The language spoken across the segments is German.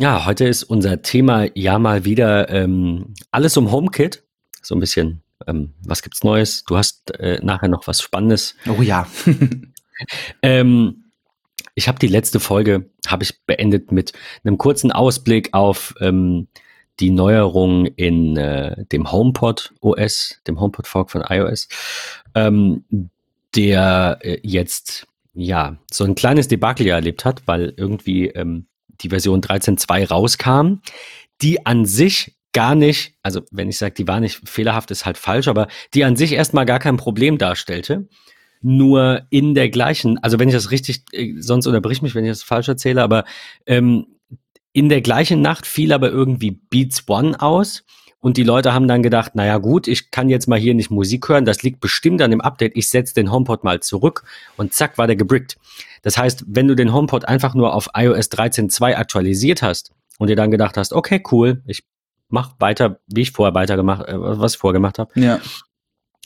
Ja, heute ist unser Thema ja mal wieder ähm, alles um HomeKit. So ein bisschen, ähm, was gibt's Neues? Du hast äh, nachher noch was Spannendes. Oh ja. ähm, ich habe die letzte Folge habe ich beendet mit einem kurzen Ausblick auf ähm, die Neuerung in äh, dem HomePod OS, dem HomePod Fork von iOS, ähm, der äh, jetzt ja so ein kleines Debakel ja erlebt hat, weil irgendwie ähm, die Version 13.2 rauskam, die an sich gar nicht, also wenn ich sage, die war nicht fehlerhaft, ist halt falsch, aber die an sich erstmal gar kein Problem darstellte. Nur in der gleichen, also wenn ich das richtig, äh, sonst unterbrich mich, wenn ich das falsch erzähle, aber ähm, in der gleichen Nacht fiel aber irgendwie Beats One aus und die Leute haben dann gedacht, naja gut, ich kann jetzt mal hier nicht Musik hören, das liegt bestimmt an dem Update, ich setze den HomePod mal zurück und zack war der gebrickt. Das heißt, wenn du den HomePod einfach nur auf iOS 13.2 aktualisiert hast und dir dann gedacht hast, okay, cool, ich mach weiter, wie ich vorher weitergemacht, äh, was ich vorher gemacht habe, ja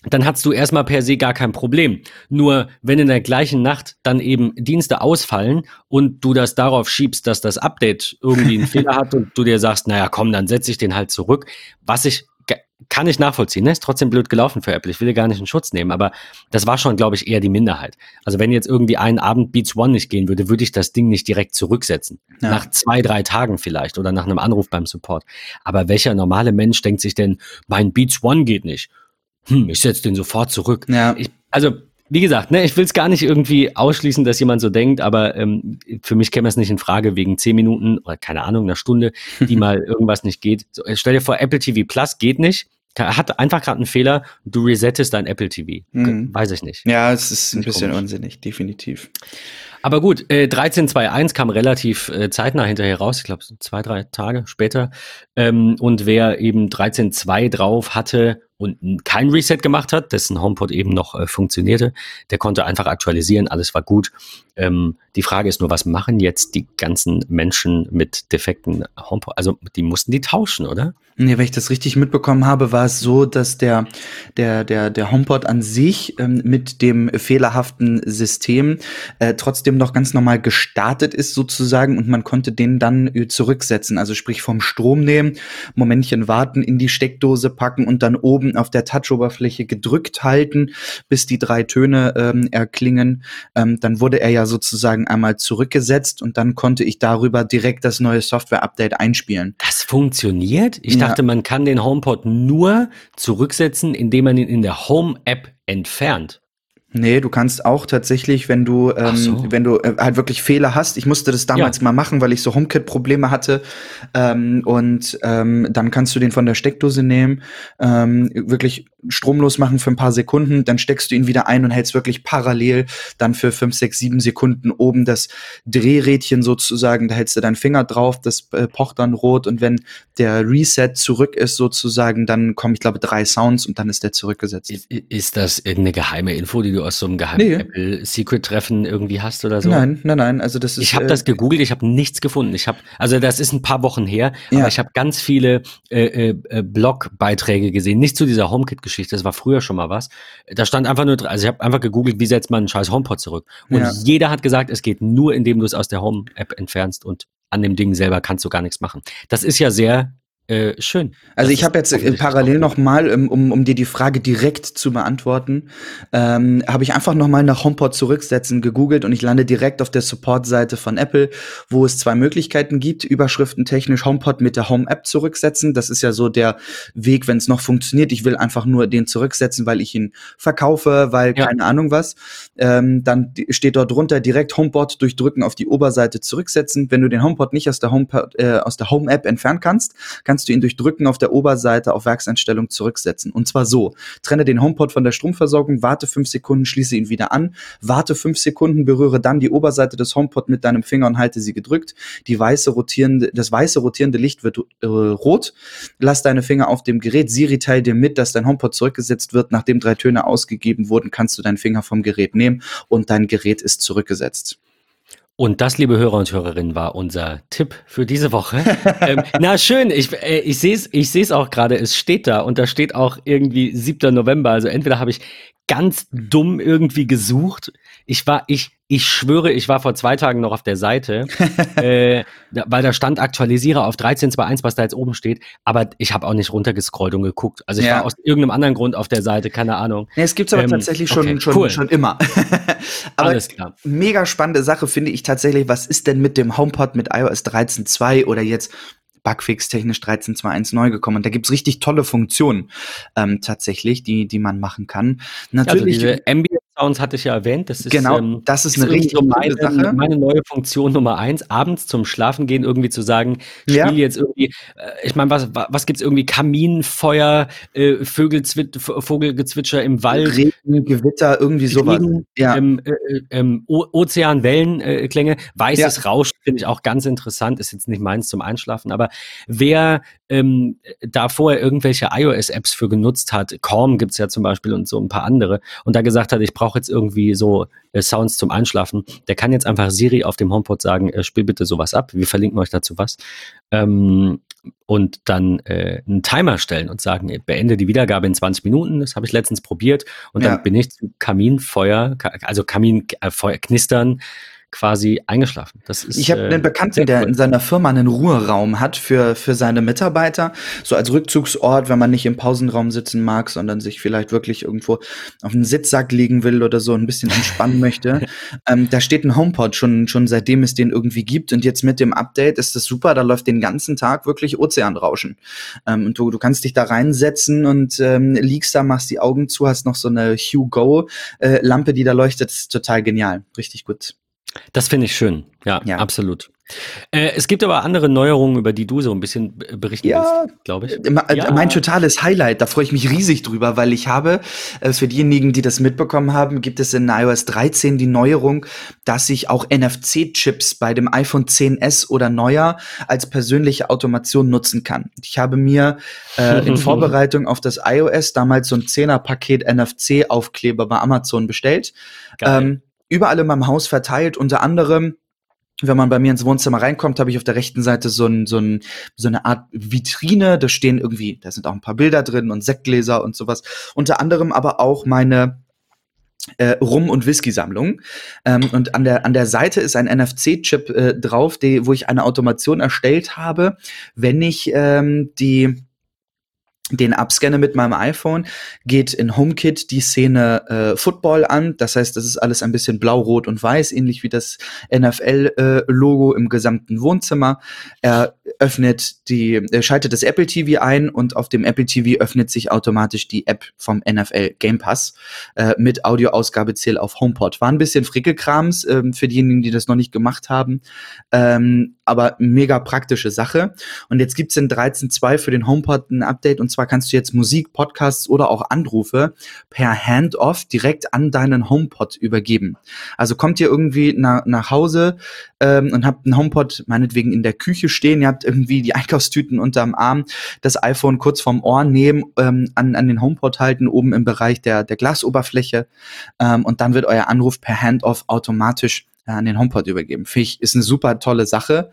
dann hast du erstmal per se gar kein Problem. Nur wenn in der gleichen Nacht dann eben Dienste ausfallen und du das darauf schiebst, dass das Update irgendwie einen Fehler hat und du dir sagst, naja, komm, dann setze ich den halt zurück, was ich kann ich nachvollziehen, ne? Ist trotzdem blöd gelaufen für Apple. Ich will gar nicht in Schutz nehmen, aber das war schon, glaube ich, eher die Minderheit. Also wenn jetzt irgendwie ein Abend Beats One nicht gehen würde, würde ich das Ding nicht direkt zurücksetzen. Ja. Nach zwei, drei Tagen vielleicht oder nach einem Anruf beim Support. Aber welcher normale Mensch denkt sich denn, mein Beats One geht nicht? Hm, ich setze den sofort zurück. Ja. Ich, also, wie gesagt, ne, ich will es gar nicht irgendwie ausschließen, dass jemand so denkt, aber ähm, für mich käme es nicht in Frage wegen zehn Minuten oder keine Ahnung, einer Stunde, die mal irgendwas nicht geht. So, stell dir vor, Apple TV Plus geht nicht. Hat einfach gerade einen Fehler, du resettest dein Apple TV. Mhm. Weiß ich nicht. Ja, es ist ein bisschen komisch. unsinnig, definitiv. Aber gut, äh, 13.2.1 kam relativ äh, zeitnah hinterher raus, ich glaube zwei, drei Tage später. Ähm, und wer eben 13.2 drauf hatte und kein Reset gemacht hat, dessen HomePod eben noch äh, funktionierte, der konnte einfach aktualisieren, alles war gut. Ähm, die Frage ist nur, was machen jetzt die ganzen Menschen mit defekten HomePod? Also die mussten die tauschen, oder? Nee, wenn ich das richtig mitbekommen habe, war es so, dass der, der, der, der HomePod an sich ähm, mit dem fehlerhaften System äh, trotzdem noch ganz normal gestartet ist sozusagen und man konnte den dann äh, zurücksetzen. Also sprich vom Strom nehmen, Momentchen warten, in die Steckdose packen und dann oben auf der Touch-Oberfläche gedrückt halten, bis die drei Töne ähm, erklingen. Ähm, dann wurde er ja sozusagen einmal zurückgesetzt und dann konnte ich darüber direkt das neue Software-Update einspielen. Das funktioniert? Ich ja. dachte, man kann den HomePod nur zurücksetzen, indem man ihn in der Home-App entfernt. Nee, du kannst auch tatsächlich, wenn du, ähm, so. wenn du äh, halt wirklich Fehler hast, ich musste das damals ja. mal machen, weil ich so HomeKit-Probleme hatte. Ähm, und ähm, dann kannst du den von der Steckdose nehmen, ähm, wirklich stromlos machen für ein paar Sekunden, dann steckst du ihn wieder ein und hältst wirklich parallel dann für fünf, sechs, sieben Sekunden oben das Drehrädchen sozusagen, da hältst du deinen Finger drauf, das äh, pocht dann rot und wenn der Reset zurück ist sozusagen, dann kommen, ich glaube, drei Sounds und dann ist der zurückgesetzt. Ist, ist das irgendeine geheime Info, die du aus so einem geheimen nee. Apple-Secret-Treffen irgendwie hast oder so? Nein, nein, nein, also das ist. Ich habe äh, das gegoogelt, ich habe nichts gefunden. Ich habe, also das ist ein paar Wochen her, ja. aber ich habe ganz viele äh, äh, Blogbeiträge gesehen, nicht zu dieser HomeKit Geschichte, das war früher schon mal was. Da stand einfach nur, also ich habe einfach gegoogelt, wie setzt man einen scheiß HomePod zurück. Und ja. jeder hat gesagt, es geht nur, indem du es aus der Home-App entfernst und an dem Ding selber kannst du gar nichts machen. Das ist ja sehr äh, schön. Also ich habe jetzt parallel noch mal, um, um, dir die Frage direkt zu beantworten, ähm, habe ich einfach noch mal nach HomePod zurücksetzen gegoogelt und ich lande direkt auf der Support-Seite von Apple, wo es zwei Möglichkeiten gibt. Überschriften technisch HomePod mit der Home-App zurücksetzen. Das ist ja so der Weg, wenn es noch funktioniert. Ich will einfach nur den zurücksetzen, weil ich ihn verkaufe, weil ja. keine Ahnung was. Ähm, dann steht dort drunter direkt HomePod durchdrücken auf die Oberseite zurücksetzen. Wenn du den HomePod nicht aus der HomePod, äh, aus der Home-App entfernen kannst, kannst kannst du ihn durch Drücken auf der Oberseite auf Werkseinstellung zurücksetzen. Und zwar so. Trenne den HomePod von der Stromversorgung, warte fünf Sekunden, schließe ihn wieder an, warte fünf Sekunden, berühre dann die Oberseite des HomePod mit deinem Finger und halte sie gedrückt. Die weiße rotierende, das weiße rotierende Licht wird äh, rot. Lass deine Finger auf dem Gerät. Siri teilt dir mit, dass dein HomePod zurückgesetzt wird. Nachdem drei Töne ausgegeben wurden, kannst du deinen Finger vom Gerät nehmen und dein Gerät ist zurückgesetzt. Und das, liebe Hörer und Hörerinnen, war unser Tipp für diese Woche. ähm, na schön, ich, äh, ich sehe es ich seh's auch gerade, es steht da und da steht auch irgendwie 7. November. Also entweder habe ich ganz dumm irgendwie gesucht. Ich war, ich, ich schwöre, ich war vor zwei Tagen noch auf der Seite, äh, da, weil da stand aktualisiere auf 13.2.1, was da jetzt oben steht, aber ich habe auch nicht runtergescrollt und geguckt. Also ich ja. war aus irgendeinem anderen Grund auf der Seite, keine Ahnung. Nee, es gibt's aber ähm, tatsächlich schon, okay, schon, cool. schon immer. aber Alles klar. mega spannende Sache finde ich tatsächlich, was ist denn mit dem HomePod mit iOS 13.2 oder jetzt Bugfix technisch 13.2.1 neu gekommen. Und da gibt's richtig tolle Funktionen ähm, tatsächlich, die, die man machen kann. Natürlich. Also diese Ambient Sounds hatte ich ja erwähnt. Das ist, genau, ähm, das ist, ist eine richtig so meine, Sache. Meine neue Funktion Nummer eins, abends zum Schlafen gehen irgendwie zu sagen, spiele ja. jetzt irgendwie, äh, ich meine, was, was gibt's irgendwie? Kaminfeuer, äh, Vogelgezwitscher im Wald. Regen, Gewitter, irgendwie sowas. Regen, ja. Ähm, äh, ähm, Ozean, Wellenklänge, weißes ja. Rauschen finde ich auch ganz interessant, ist jetzt nicht meins zum Einschlafen, aber wer ähm, da vorher irgendwelche iOS-Apps für genutzt hat, Calm gibt's ja zum Beispiel und so ein paar andere, und da gesagt hat, ich brauche jetzt irgendwie so äh, Sounds zum Einschlafen, der kann jetzt einfach Siri auf dem HomePod sagen, äh, spiel bitte sowas ab. Wir verlinken euch dazu was. Ähm, und dann äh, einen Timer stellen und sagen, beende die Wiedergabe in 20 Minuten. Das habe ich letztens probiert. Und dann ja. bin ich zu Kaminfeuer, also Kaminfeuer äh, knistern quasi eingeschlafen. Das ist, ich habe einen äh, Bekannten, der in seiner Firma einen Ruheraum hat für, für seine Mitarbeiter, so als Rückzugsort, wenn man nicht im Pausenraum sitzen mag, sondern sich vielleicht wirklich irgendwo auf einen Sitzsack legen will oder so ein bisschen entspannen möchte. Ähm, da steht ein HomePod schon, schon seitdem es den irgendwie gibt und jetzt mit dem Update ist das super, da läuft den ganzen Tag wirklich Ozeanrauschen. Ähm, und du, du kannst dich da reinsetzen und ähm, liegst da, machst die Augen zu, hast noch so eine Hue Go äh, Lampe, die da leuchtet, das ist total genial, richtig gut. Das finde ich schön. Ja, ja. absolut. Äh, es gibt aber andere Neuerungen, über die du so ein bisschen berichten ja, willst, glaube ich. Äh, ja. Mein totales Highlight, da freue ich mich riesig drüber, weil ich habe, äh, für diejenigen, die das mitbekommen haben, gibt es in iOS 13 die Neuerung, dass ich auch NFC-Chips bei dem iPhone 10s oder neuer als persönliche Automation nutzen kann. Ich habe mir äh, in Vorbereitung auf das iOS damals so ein 10er-Paket NFC-Aufkleber bei Amazon bestellt. Ähm, überall in meinem Haus verteilt, unter anderem wenn man bei mir ins Wohnzimmer reinkommt, habe ich auf der rechten Seite so, ein, so, ein, so eine Art Vitrine. Da stehen irgendwie, da sind auch ein paar Bilder drin und Sektgläser und sowas. Unter anderem aber auch meine äh, Rum- und Whisky-Sammlung. Ähm, und an der, an der Seite ist ein NFC-Chip äh, drauf, die, wo ich eine Automation erstellt habe, wenn ich ähm, die den abscanne mit meinem iPhone, geht in HomeKit die Szene äh, Football an. Das heißt, das ist alles ein bisschen blau, rot und weiß, ähnlich wie das NFL-Logo äh, im gesamten Wohnzimmer. Er öffnet die, er schaltet das Apple TV ein und auf dem Apple TV öffnet sich automatisch die App vom NFL Game Pass äh, mit Audioausgabeziel auf HomePod. War ein bisschen Frickelkrams äh, für diejenigen, die das noch nicht gemacht haben, ähm, aber mega praktische Sache. Und jetzt gibt's in 13.2 für den HomePod ein Update und zwar kannst du jetzt Musik, Podcasts oder auch Anrufe per Handoff direkt an deinen HomePod übergeben. Also kommt ihr irgendwie na, nach Hause ähm, und habt einen HomePod meinetwegen in der Küche stehen, ihr habt irgendwie die Einkaufstüten unterm Arm, das iPhone kurz vom Ohr nehmen, ähm, an, an den HomePod halten, oben im Bereich der, der Glasoberfläche ähm, und dann wird euer Anruf per Handoff automatisch an den HomePod übergeben. Finde ist eine super tolle Sache.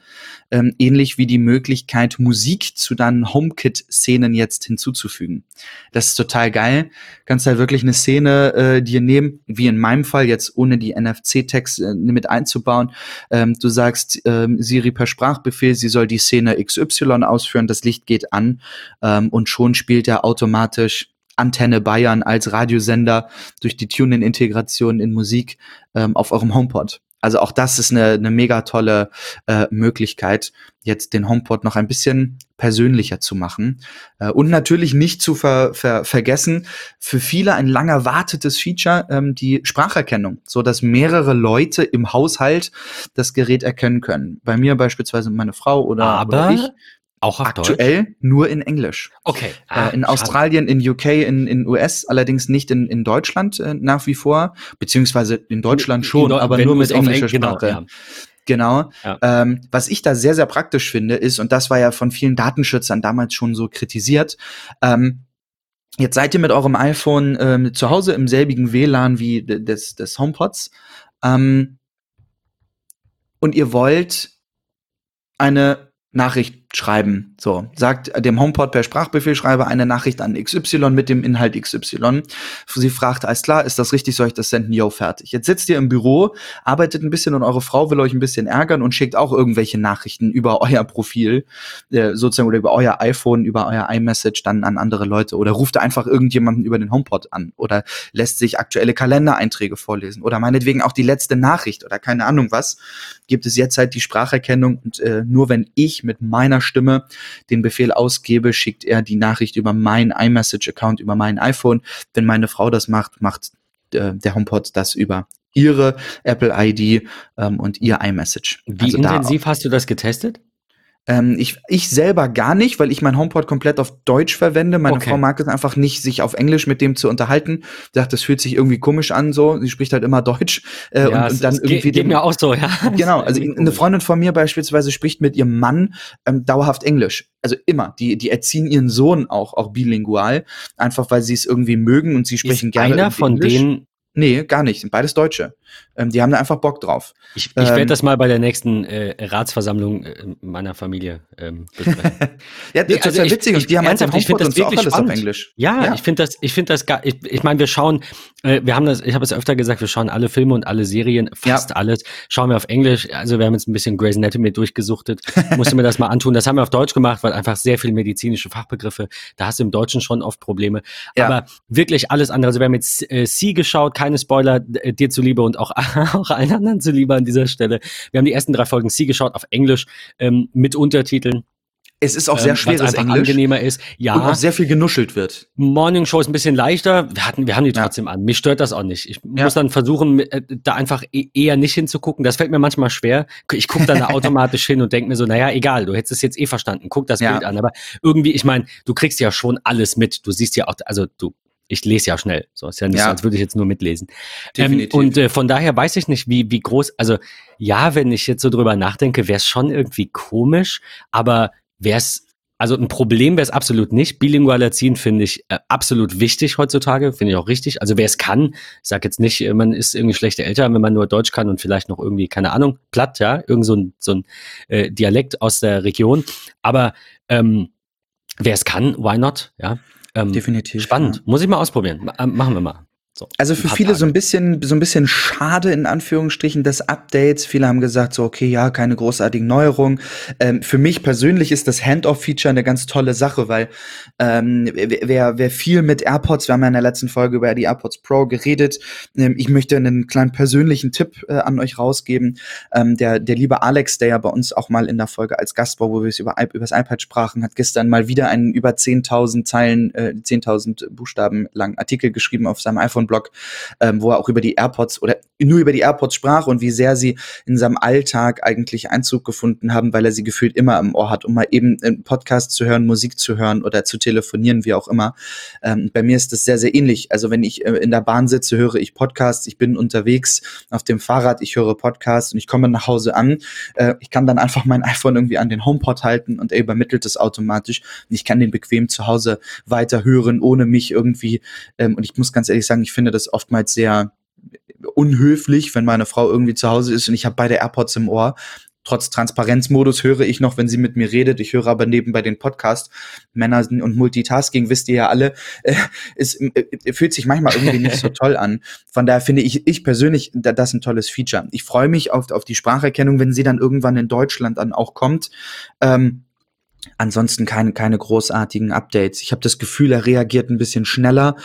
Ähm, ähnlich wie die Möglichkeit, Musik zu deinen HomeKit-Szenen jetzt hinzuzufügen. Das ist total geil. Kannst halt wirklich eine Szene äh, dir nehmen, wie in meinem Fall, jetzt ohne die NFC-Text äh, mit einzubauen. Ähm, du sagst ähm, Siri per Sprachbefehl, sie soll die Szene XY ausführen, das Licht geht an ähm, und schon spielt er automatisch Antenne Bayern als Radiosender durch die TuneIn-Integration in Musik ähm, auf eurem HomePod. Also auch das ist eine, eine mega tolle äh, Möglichkeit, jetzt den HomePod noch ein bisschen persönlicher zu machen. Äh, und natürlich nicht zu ver, ver, vergessen, für viele ein lang erwartetes Feature, ähm, die Spracherkennung, so dass mehrere Leute im Haushalt das Gerät erkennen können. Bei mir beispielsweise meine Frau oder, Aber oder ich. Auch auf Aktuell Deutsch? nur in Englisch. Okay. Ah, äh, in Australien, in UK, in, in US, allerdings nicht in, in Deutschland äh, nach wie vor, beziehungsweise in Deutschland schon, in, aber nur mit englischer Eng Sprache. Genau, ja. Genau. Ja. Ähm, was ich da sehr, sehr praktisch finde, ist, und das war ja von vielen Datenschützern damals schon so kritisiert, ähm, jetzt seid ihr mit eurem iPhone ähm, zu Hause im selbigen WLAN wie des, des HomePods ähm, und ihr wollt eine Nachricht schreiben So, sagt dem HomePod per Sprachbefehl, schreibe eine Nachricht an XY mit dem Inhalt XY. Sie fragt, alles klar, ist das richtig, soll ich das senden? Yo, fertig. Jetzt sitzt ihr im Büro, arbeitet ein bisschen und eure Frau will euch ein bisschen ärgern und schickt auch irgendwelche Nachrichten über euer Profil, äh, sozusagen, oder über euer iPhone, über euer iMessage dann an andere Leute oder ruft einfach irgendjemanden über den HomePod an oder lässt sich aktuelle Kalendereinträge vorlesen oder meinetwegen auch die letzte Nachricht oder keine Ahnung was, gibt es jetzt halt die Spracherkennung und äh, nur wenn ich mit meiner Stimme den Befehl ausgebe, schickt er die Nachricht über meinen iMessage-Account, über mein iPhone. Wenn meine Frau das macht, macht äh, der HomePod das über ihre Apple ID ähm, und ihr iMessage. Wie also intensiv hast du das getestet? Ähm, ich, ich selber gar nicht, weil ich mein HomePod komplett auf Deutsch verwende. Meine okay. Frau mag es einfach nicht, sich auf Englisch mit dem zu unterhalten. Sie sagt, das fühlt sich irgendwie komisch an, so. Sie spricht halt immer Deutsch. Äh, ja, und, und dann irgendwie. Geht, geht mir auch so, ja. Genau, also eine Freundin von mir beispielsweise spricht mit ihrem Mann ähm, dauerhaft Englisch. Also immer. Die, die erziehen ihren Sohn auch, auch bilingual. Einfach weil sie es irgendwie mögen und sie sprechen Ist gerne. Einer von Englisch. denen Nee, gar nicht. Sind beides Deutsche. Ähm, die haben da einfach Bock drauf. Ich, ich werde ähm, das mal bei der nächsten äh, Ratsversammlung äh, meiner Familie ähm, besprechen. ja, nee, das ist ja witzig. Ich, die haben einfach ich finde das wirklich so spannend. auf Englisch. Ja, ja. ich finde das, ich finde das gar, ich, ich meine, wir schauen, äh, wir haben das, ich habe es öfter gesagt, wir schauen alle Filme und alle Serien, fast ja. alles, schauen wir auf Englisch. Also wir haben jetzt ein bisschen Grey's Anatomy durchgesuchtet. Musste mir das mal antun. Das haben wir auf Deutsch gemacht, weil einfach sehr viele medizinische Fachbegriffe, da hast du im Deutschen schon oft Probleme. Ja. Aber wirklich alles andere. Also wir haben jetzt äh, Sie geschaut, keine Spoiler, äh, dir zuliebe und auch, auch allen anderen zuliebe an dieser Stelle. Wir haben die ersten drei Folgen Sie geschaut auf Englisch ähm, mit Untertiteln. Es ist auch sehr ähm, schweres Englisch. angenehmer ist. Ja. Und auch sehr viel genuschelt wird. Morning Show ist ein bisschen leichter. Wir hatten, wir haben die trotzdem ja. an. Mich stört das auch nicht. Ich ja. muss dann versuchen, äh, da einfach e-, eher nicht hinzugucken. Das fällt mir manchmal schwer. Ich gucke dann da automatisch hin und denke mir so, naja, egal, du hättest es jetzt eh verstanden. Guck das ja. Bild an. Aber irgendwie, ich meine, du kriegst ja schon alles mit. Du siehst ja auch, also du ich lese ja schnell. So ist ja nicht ja. so, als würde ich jetzt nur mitlesen. Ähm, und äh, von daher weiß ich nicht, wie, wie groß, also ja, wenn ich jetzt so drüber nachdenke, wäre es schon irgendwie komisch, aber wäre es, also ein Problem wäre es absolut nicht. Bilingual erziehen finde ich äh, absolut wichtig heutzutage, finde ich auch richtig. Also wer es kann, ich sag jetzt nicht, man ist irgendwie schlechte Eltern, wenn man nur Deutsch kann und vielleicht noch irgendwie, keine Ahnung, platt, ja, irgend so ein, so ein äh, Dialekt aus der Region. Aber ähm, wer es kann, why not? Ja, ähm, Definitiv. Spannend. Ja. Muss ich mal ausprobieren. M machen wir mal. So, also für viele Tage. so ein bisschen, so ein bisschen schade in Anführungsstrichen des Updates. Viele haben gesagt so, okay, ja, keine großartigen Neuerungen. Ähm, für mich persönlich ist das Handoff-Feature eine ganz tolle Sache, weil ähm, wer, wer viel mit AirPods, wir haben ja in der letzten Folge über die AirPods Pro geredet. Ähm, ich möchte einen kleinen persönlichen Tipp äh, an euch rausgeben. Ähm, der, der liebe Alex, der ja bei uns auch mal in der Folge als Gast war, wo wir es über, über das iPad sprachen, hat gestern mal wieder einen über 10.000 Zeilen, äh, 10.000 Buchstaben langen Artikel geschrieben auf seinem iPhone Blog, ähm, wo er auch über die AirPods oder nur über die AirPods sprach und wie sehr sie in seinem Alltag eigentlich Einzug gefunden haben, weil er sie gefühlt immer im Ohr hat, um mal eben einen Podcast zu hören, Musik zu hören oder zu telefonieren, wie auch immer. Ähm, bei mir ist das sehr, sehr ähnlich. Also wenn ich äh, in der Bahn sitze, höre ich Podcasts, ich bin unterwegs auf dem Fahrrad, ich höre Podcasts und ich komme nach Hause an. Äh, ich kann dann einfach mein iPhone irgendwie an den HomePod halten und er übermittelt es automatisch. Und ich kann den bequem zu Hause weiter hören, ohne mich irgendwie, ähm, und ich muss ganz ehrlich sagen, ich finde das oftmals sehr unhöflich, wenn meine Frau irgendwie zu Hause ist und ich habe beide AirPods im Ohr. Trotz Transparenzmodus höre ich noch, wenn sie mit mir redet. Ich höre aber nebenbei den Podcast. Männer und Multitasking, wisst ihr ja alle, äh, es äh, fühlt sich manchmal irgendwie nicht so toll an. Von daher finde ich, ich persönlich, da, das ein tolles Feature. Ich freue mich auf, auf die Spracherkennung, wenn sie dann irgendwann in Deutschland dann auch kommt. Ähm, Ansonsten keine, keine großartigen Updates. Ich habe das Gefühl, er reagiert ein bisschen schneller,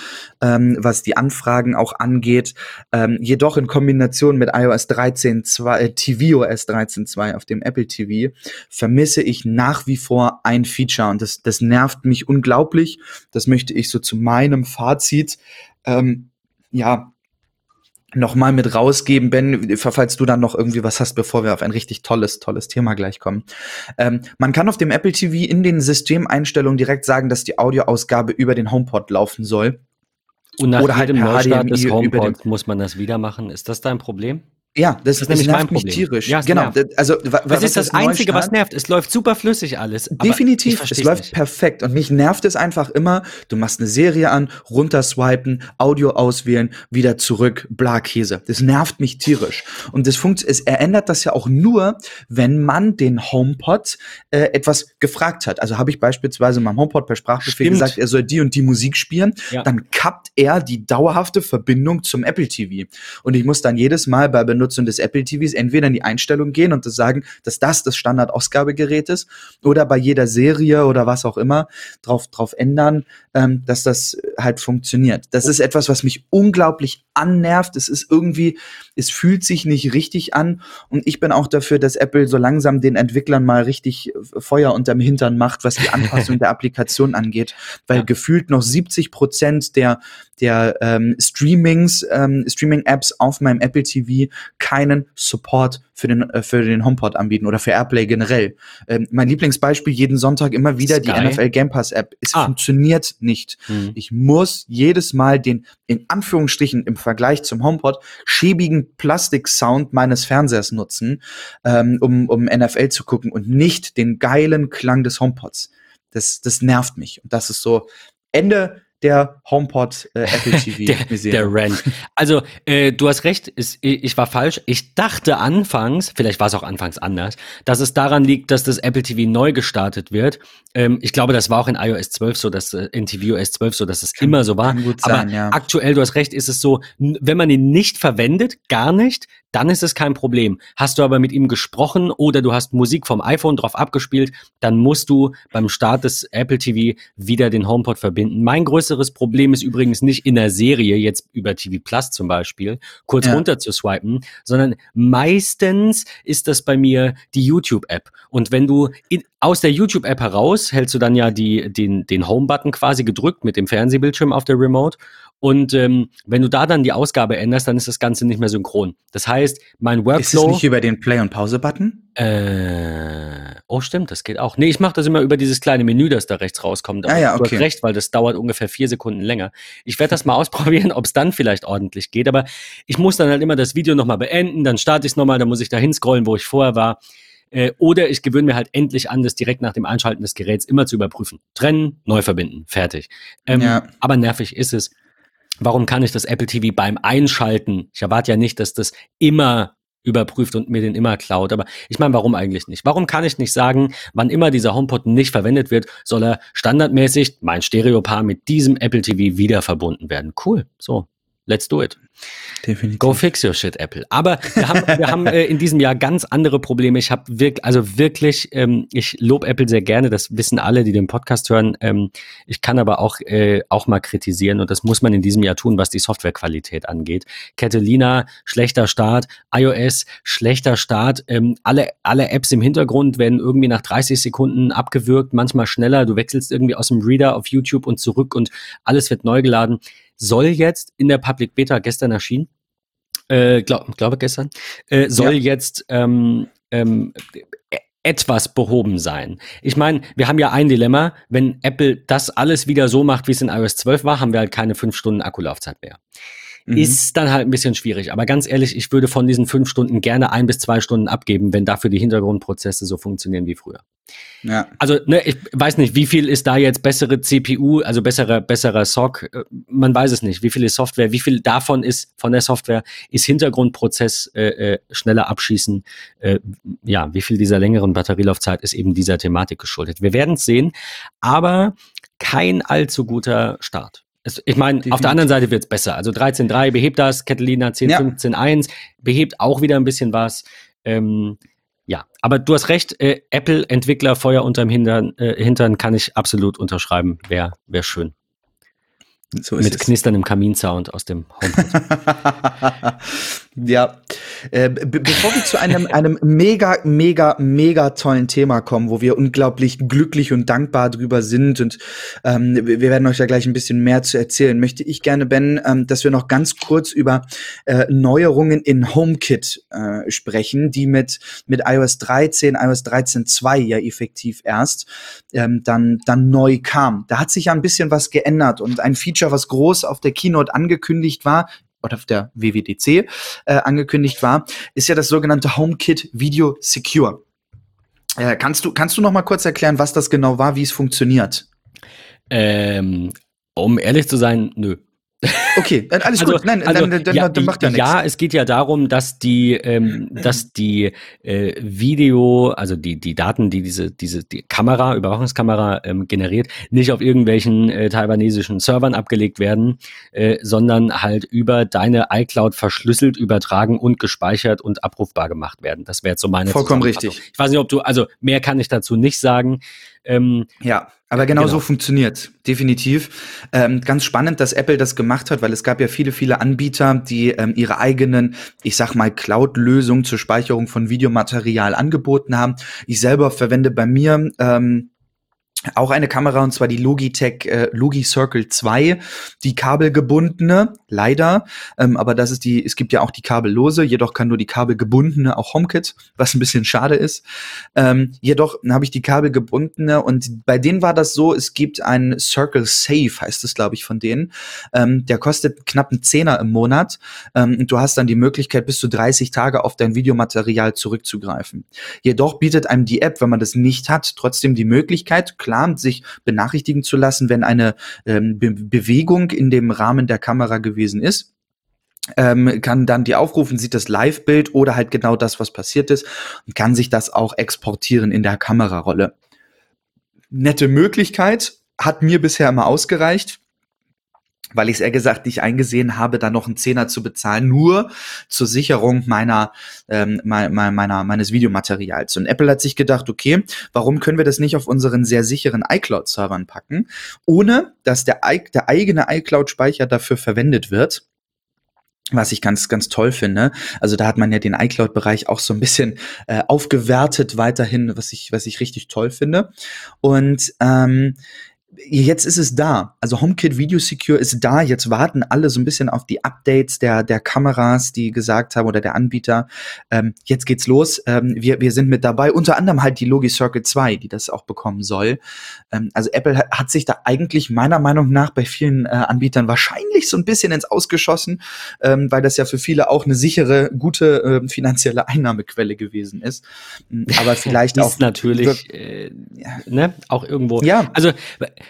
ähm, was die Anfragen auch angeht. Ähm, jedoch in Kombination mit iOS 13.2, äh, tvOS 13.2 auf dem Apple TV vermisse ich nach wie vor ein Feature und das, das nervt mich unglaublich. Das möchte ich so zu meinem Fazit ähm, ja nochmal mit rausgeben, Ben, falls du dann noch irgendwie was hast, bevor wir auf ein richtig tolles, tolles Thema gleich kommen. Ähm, man kann auf dem Apple TV in den Systemeinstellungen direkt sagen, dass die Audioausgabe über den HomePod laufen soll. Und nach Oder halt jedem Neustart des HomePods muss man das wieder machen. Ist das dein Problem? Ja, das, das ist nämlich mein Problem. tierisch. Ja, genau. Nervt. Also, was ist das, das Einzige, was nervt? Es läuft super flüssig alles. Definitiv. Es läuft nicht. perfekt. Und mich nervt es einfach immer. Du machst eine Serie an, runterswipen, Audio auswählen, wieder zurück, bla Käse. Das nervt mich tierisch. Und das funkt, es ändert das ja auch nur, wenn man den HomePod äh, etwas gefragt hat. Also habe ich beispielsweise meinem HomePod per Sprachbefehl Stimmt. gesagt, er soll die und die Musik spielen. Ja. Dann kappt er die dauerhafte Verbindung zum Apple TV. Und ich muss dann jedes Mal bei Benutzung des Apple TVs entweder in die Einstellung gehen und das sagen, dass das das Standard-Ausgabegerät ist oder bei jeder Serie oder was auch immer drauf, drauf ändern, ähm, dass das halt funktioniert. Das ist etwas, was mich unglaublich annervt. Es ist irgendwie, es fühlt sich nicht richtig an und ich bin auch dafür, dass Apple so langsam den Entwicklern mal richtig Feuer unterm Hintern macht, was die Anpassung der Applikation angeht, weil ja. gefühlt noch 70 Prozent der der ähm, Streamings, ähm, Streaming-Apps auf meinem Apple TV keinen Support für den, äh, für den HomePod anbieten oder für Airplay generell. Ähm, mein Lieblingsbeispiel jeden Sonntag immer wieder Sky? die NFL Game Pass App. Es ah. funktioniert nicht. Mhm. Ich muss jedes Mal den, in Anführungsstrichen im Vergleich zum HomePod, schäbigen Plastik-Sound meines Fernsehers nutzen, ähm, um, um NFL zu gucken und nicht den geilen Klang des HomePods. Das, das nervt mich. Und das ist so Ende der HomePod äh, Apple TV der, der Rant. Also äh, du hast recht, ist, ich war falsch. Ich dachte anfangs, vielleicht war es auch anfangs anders, dass es daran liegt, dass das Apple TV neu gestartet wird. Ähm, ich glaube, das war auch in iOS 12 so, dass äh, in tvOS 12 so, dass es kann, immer so war. Gut sein, Aber ja. aktuell, du hast recht, ist es so, wenn man ihn nicht verwendet, gar nicht, dann ist es kein Problem. Hast du aber mit ihm gesprochen oder du hast Musik vom iPhone drauf abgespielt, dann musst du beim Start des Apple TV wieder den HomePod verbinden. Mein größeres Problem ist übrigens nicht in der Serie, jetzt über TV Plus zum Beispiel, kurz ja. runter zu swipen, sondern meistens ist das bei mir die YouTube-App. Und wenn du in, aus der YouTube-App heraus hältst du dann ja die, den, den Home-Button quasi gedrückt mit dem Fernsehbildschirm auf der Remote und ähm, wenn du da dann die Ausgabe änderst, dann ist das Ganze nicht mehr synchron. Das heißt, mein Workflow. Ist es nicht über den Play- und Pause-Button? Äh, oh, stimmt, das geht auch. Nee, ich mache das immer über dieses kleine Menü, das da rechts rauskommt. Aber ah, ja, okay. Du hast recht, weil das dauert ungefähr vier Sekunden länger. Ich werde das mal ausprobieren, ob es dann vielleicht ordentlich geht. Aber ich muss dann halt immer das Video nochmal beenden, dann starte ich es nochmal, dann muss ich da hinscrollen, wo ich vorher war. Äh, oder ich gewöhne mir halt endlich an, das direkt nach dem Einschalten des Geräts immer zu überprüfen. Trennen, neu verbinden, fertig. Ähm, ja. Aber nervig ist es. Warum kann ich das Apple TV beim Einschalten? Ich erwarte ja nicht, dass das immer überprüft und mir den immer klaut. Aber ich meine, warum eigentlich nicht? Warum kann ich nicht sagen, wann immer dieser HomePod nicht verwendet wird, soll er standardmäßig mein Stereopaar mit diesem Apple TV wieder verbunden werden? Cool. So, let's do it. Definitiv. Go fix your shit, Apple. Aber wir haben, wir haben äh, in diesem Jahr ganz andere Probleme. Ich habe wirklich, also wirklich, ähm, ich lobe Apple sehr gerne. Das wissen alle, die den Podcast hören. Ähm, ich kann aber auch äh, auch mal kritisieren und das muss man in diesem Jahr tun, was die Softwarequalität angeht. Catalina, schlechter Start. iOS, schlechter Start. Ähm, alle alle Apps im Hintergrund werden irgendwie nach 30 Sekunden abgewürgt, manchmal schneller. Du wechselst irgendwie aus dem Reader auf YouTube und zurück und alles wird neu geladen soll jetzt in der Public Beta gestern erschienen, äh, glaub, glaube gestern, äh, soll ja. jetzt ähm, ähm, etwas behoben sein. Ich meine, wir haben ja ein Dilemma, wenn Apple das alles wieder so macht, wie es in iOS 12 war, haben wir halt keine fünf Stunden Akkulaufzeit mehr. Mhm. Ist dann halt ein bisschen schwierig. Aber ganz ehrlich, ich würde von diesen fünf Stunden gerne ein bis zwei Stunden abgeben, wenn dafür die Hintergrundprozesse so funktionieren wie früher. Ja. Also, ne, ich weiß nicht, wie viel ist da jetzt bessere CPU, also besserer, besserer SOC? Man weiß es nicht. Wie viel ist Software? Wie viel davon ist von der Software ist Hintergrundprozess äh, äh, schneller abschießen? Äh, ja, wie viel dieser längeren Batterielaufzeit ist eben dieser Thematik geschuldet? Wir werden es sehen, aber kein allzu guter Start. Es, ich meine, auf der anderen Seite wird es besser. Also 13.3 behebt das, Catalina 10.15.1 ja. behebt auch wieder ein bisschen was. Ähm, ja, aber du hast recht, äh, Apple-Entwickler Feuer unterm Hintern, äh, Hintern kann ich absolut unterschreiben. Wäre wär schön. So Mit knisterndem Kaminsound aus dem HomePod. ja. Äh, bevor wir zu einem, einem mega, mega, mega tollen Thema kommen, wo wir unglaublich glücklich und dankbar drüber sind und ähm, wir werden euch ja gleich ein bisschen mehr zu erzählen, möchte ich gerne, Ben, ähm, dass wir noch ganz kurz über äh, Neuerungen in HomeKit äh, sprechen, die mit, mit iOS 13, iOS 13.2 ja effektiv erst ähm, dann, dann neu kam. Da hat sich ja ein bisschen was geändert und ein Feature Feature, was groß auf der Keynote angekündigt war, oder auf der WWDC äh, angekündigt war, ist ja das sogenannte HomeKit Video Secure. Äh, kannst du kannst du noch mal kurz erklären, was das genau war, wie es funktioniert? Ähm, um ehrlich zu sein, nö. Okay, alles also, gut. Nein, also, dann, dann, ja, dann macht ja nichts. Ja, es geht ja darum, dass die, ähm, dass die äh, Video, also die, die Daten, die diese, diese die Kamera, Überwachungskamera ähm, generiert, nicht auf irgendwelchen äh, taiwanesischen Servern abgelegt werden, äh, sondern halt über deine iCloud verschlüsselt, übertragen und gespeichert und abrufbar gemacht werden. Das wäre jetzt so meine Vollkommen richtig. Ich weiß nicht, ob du, also mehr kann ich dazu nicht sagen. Ähm, ja, aber genau, genau. so funktioniert definitiv. Ähm, ganz spannend, dass Apple das gemacht hat, weil es gab ja viele, viele Anbieter, die ähm, ihre eigenen, ich sag mal, Cloud-Lösungen zur Speicherung von Videomaterial angeboten haben. Ich selber verwende bei mir ähm, auch eine Kamera und zwar die Logitech äh, Logi Circle 2, die kabelgebundene, leider, ähm, aber das ist die, es gibt ja auch die kabellose, jedoch kann nur die kabelgebundene auch HomeKit, was ein bisschen schade ist. Ähm, jedoch habe ich die kabelgebundene und bei denen war das so, es gibt einen Circle Safe, heißt es glaube ich von denen, ähm, der kostet knapp einen Zehner im Monat ähm, und du hast dann die Möglichkeit bis zu 30 Tage auf dein Videomaterial zurückzugreifen. Jedoch bietet einem die App, wenn man das nicht hat, trotzdem die Möglichkeit, klar, sich benachrichtigen zu lassen, wenn eine ähm, Be Bewegung in dem Rahmen der Kamera gewesen ist. Ähm, kann dann die aufrufen, sieht das Live-Bild oder halt genau das, was passiert ist und kann sich das auch exportieren in der Kamerarolle. Nette Möglichkeit, hat mir bisher immer ausgereicht weil ich es eher gesagt nicht eingesehen habe, da noch einen Zehner zu bezahlen, nur zur Sicherung meiner, ähm, meiner, meiner, meines Videomaterials. Und Apple hat sich gedacht, okay, warum können wir das nicht auf unseren sehr sicheren iCloud-Servern packen, ohne dass der, der eigene iCloud-Speicher dafür verwendet wird? was ich ganz, ganz toll finde. Also da hat man ja den iCloud-Bereich auch so ein bisschen äh, aufgewertet weiterhin, was ich, was ich richtig toll finde. Und ähm, jetzt ist es da. Also HomeKit Video Secure ist da. Jetzt warten alle so ein bisschen auf die Updates der, der Kameras, die gesagt haben, oder der Anbieter. Ähm, jetzt geht's los. Ähm, wir, wir sind mit dabei. Unter anderem halt die Logi Circle 2, die das auch bekommen soll. Ähm, also Apple hat, hat, sich da eigentlich meiner Meinung nach bei vielen äh, Anbietern wahrscheinlich so ein bisschen ins Ausgeschossen, ähm, weil das ja für viele auch eine sichere, gute äh, finanzielle Einnahmequelle gewesen ist. Aber vielleicht auch natürlich äh, ne, auch irgendwo. Ja. Also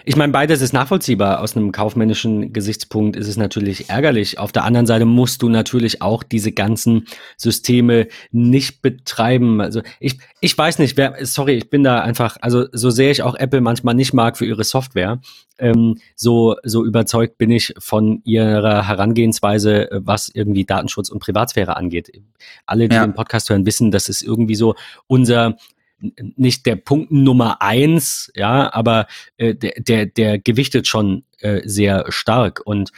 ich meine, beides ist nachvollziehbar. Aus einem kaufmännischen Gesichtspunkt ist es natürlich ärgerlich. Auf der anderen Seite musst du natürlich auch diese ganzen Systeme nicht betreiben. Also ich, ich weiß nicht, wer, sorry, ich bin da einfach, also so sehr ich auch Apple manchmal nicht mag für ihre Software, ähm, so, so überzeugt bin ich von ihrer Herangehensweise, was irgendwie Datenschutz und Privatsphäre angeht. Alle, die ja. den Podcast hören, wissen, das ist irgendwie so unser nicht der Punkt Nummer eins, ja, aber äh, der, der, der gewichtet schon äh, sehr stark und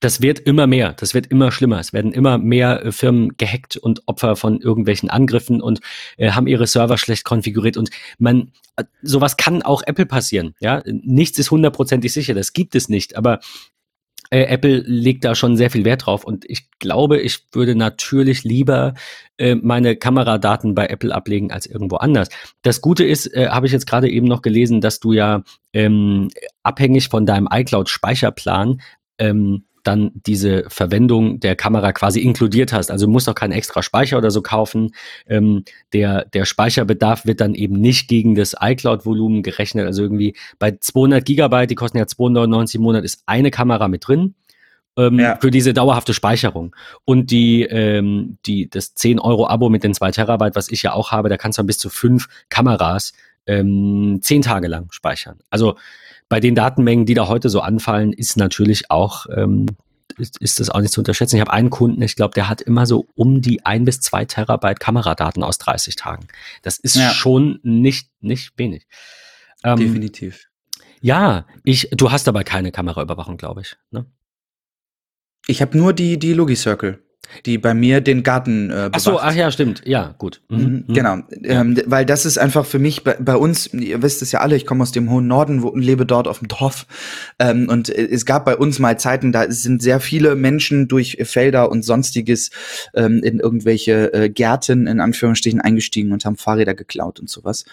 das wird immer mehr, das wird immer schlimmer. Es werden immer mehr äh, Firmen gehackt und Opfer von irgendwelchen Angriffen und äh, haben ihre Server schlecht konfiguriert und man, äh, sowas kann auch Apple passieren, ja. Nichts ist hundertprozentig sicher, das gibt es nicht, aber äh, Apple legt da schon sehr viel Wert drauf und ich glaube, ich würde natürlich lieber äh, meine Kameradaten bei Apple ablegen als irgendwo anders. Das Gute ist, äh, habe ich jetzt gerade eben noch gelesen, dass du ja ähm, abhängig von deinem iCloud-Speicherplan ähm, dann diese Verwendung der Kamera quasi inkludiert hast. Also du musst auch keinen extra Speicher oder so kaufen. Ähm, der, der Speicherbedarf wird dann eben nicht gegen das iCloud-Volumen gerechnet. Also irgendwie bei 200 Gigabyte, die kosten ja 299 im Monat, ist eine Kamera mit drin. Ähm, ja. Für diese dauerhafte Speicherung. Und die, ähm, die, das 10 Euro Abo mit den 2 Terabyte, was ich ja auch habe, da kannst du dann bis zu fünf Kameras ähm, zehn Tage lang speichern. Also bei den Datenmengen, die da heute so anfallen, ist natürlich auch, ähm, ist, ist das auch nicht zu unterschätzen. Ich habe einen Kunden, ich glaube, der hat immer so um die ein bis zwei Terabyte Kameradaten aus 30 Tagen. Das ist ja. schon nicht, nicht wenig. Ähm, Definitiv. Ja, ich, du hast aber keine Kameraüberwachung, glaube ich. Ne? Ich habe nur die, die Logi Circle. Die bei mir den Garten äh, Ach so, ach ja, stimmt. Ja, gut. Mhm. Mhm. mhm. Genau. Ähm, weil das ist einfach für mich bei, bei, uns, ihr wisst es ja alle, ich komme aus dem hohen Norden wo, lebe dort auf dem Dorf. Ähm, und es gab bei uns mal Zeiten, da sind sehr viele Menschen durch Felder und sonstiges ähm, in irgendwelche äh, Gärten in Anführungsstrichen eingestiegen und haben Fahrräder geklaut und sowas.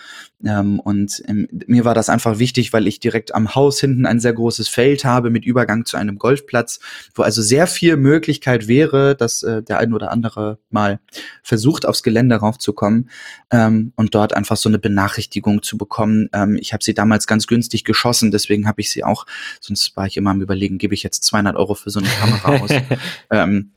Ähm, und ähm, mir war das einfach wichtig, weil ich direkt am Haus hinten ein sehr großes Feld habe mit Übergang zu einem Golfplatz, wo also sehr viel Möglichkeit wäre, dass äh, der ein oder andere mal versucht, aufs Gelände raufzukommen ähm, und dort einfach so eine Benachrichtigung zu bekommen. Ähm, ich habe sie damals ganz günstig geschossen, deswegen habe ich sie auch, sonst war ich immer am überlegen, gebe ich jetzt 200 Euro für so eine Kamera aus. ähm,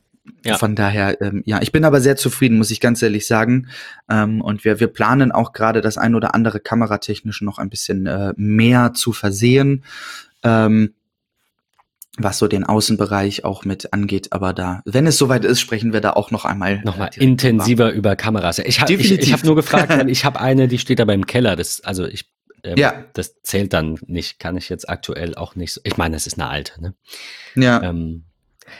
ja. Von daher, ähm, ja, ich bin aber sehr zufrieden, muss ich ganz ehrlich sagen. Ähm, und wir, wir planen auch gerade das ein oder andere kameratechnisch noch ein bisschen äh, mehr zu versehen. Ähm, was so den Außenbereich auch mit angeht. Aber da, wenn es soweit ist, sprechen wir da auch noch einmal. Nochmal intensiver über, über Kameras. Ich habe ich, ich hab nur gefragt, weil ich habe eine, die steht da beim Keller. Das, also ich, ähm, ja. das zählt dann nicht, kann ich jetzt aktuell auch nicht. So, ich meine, das ist eine alte. Ne? Ja. Ähm,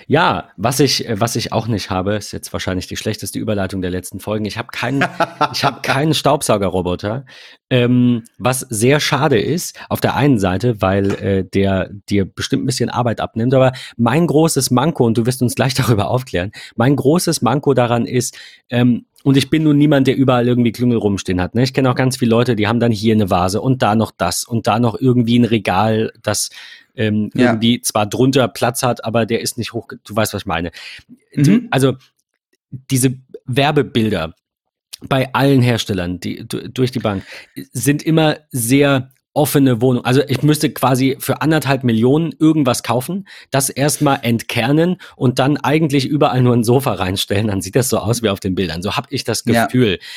ja, was ich, äh, was ich auch nicht habe, ist jetzt wahrscheinlich die schlechteste Überleitung der letzten Folgen. Ich habe keinen, ich habe keinen Staubsaugerroboter, ähm, was sehr schade ist. Auf der einen Seite, weil äh, der dir bestimmt ein bisschen Arbeit abnimmt. Aber mein großes Manko und du wirst uns gleich darüber aufklären. Mein großes Manko daran ist, ähm, und ich bin nun niemand, der überall irgendwie Klüngel rumstehen hat. Ne? Ich kenne auch ganz viele Leute, die haben dann hier eine Vase und da noch das und da noch irgendwie ein Regal, das ähm, ja. irgendwie zwar drunter Platz hat, aber der ist nicht hoch. Du weißt, was ich meine. Mhm. Die, also diese Werbebilder bei allen Herstellern, die durch die Bank, sind immer sehr offene Wohnung. Also ich müsste quasi für anderthalb Millionen irgendwas kaufen, das erstmal entkernen und dann eigentlich überall nur ein Sofa reinstellen. Dann sieht das so aus wie auf den Bildern. So habe ich das Gefühl. Ja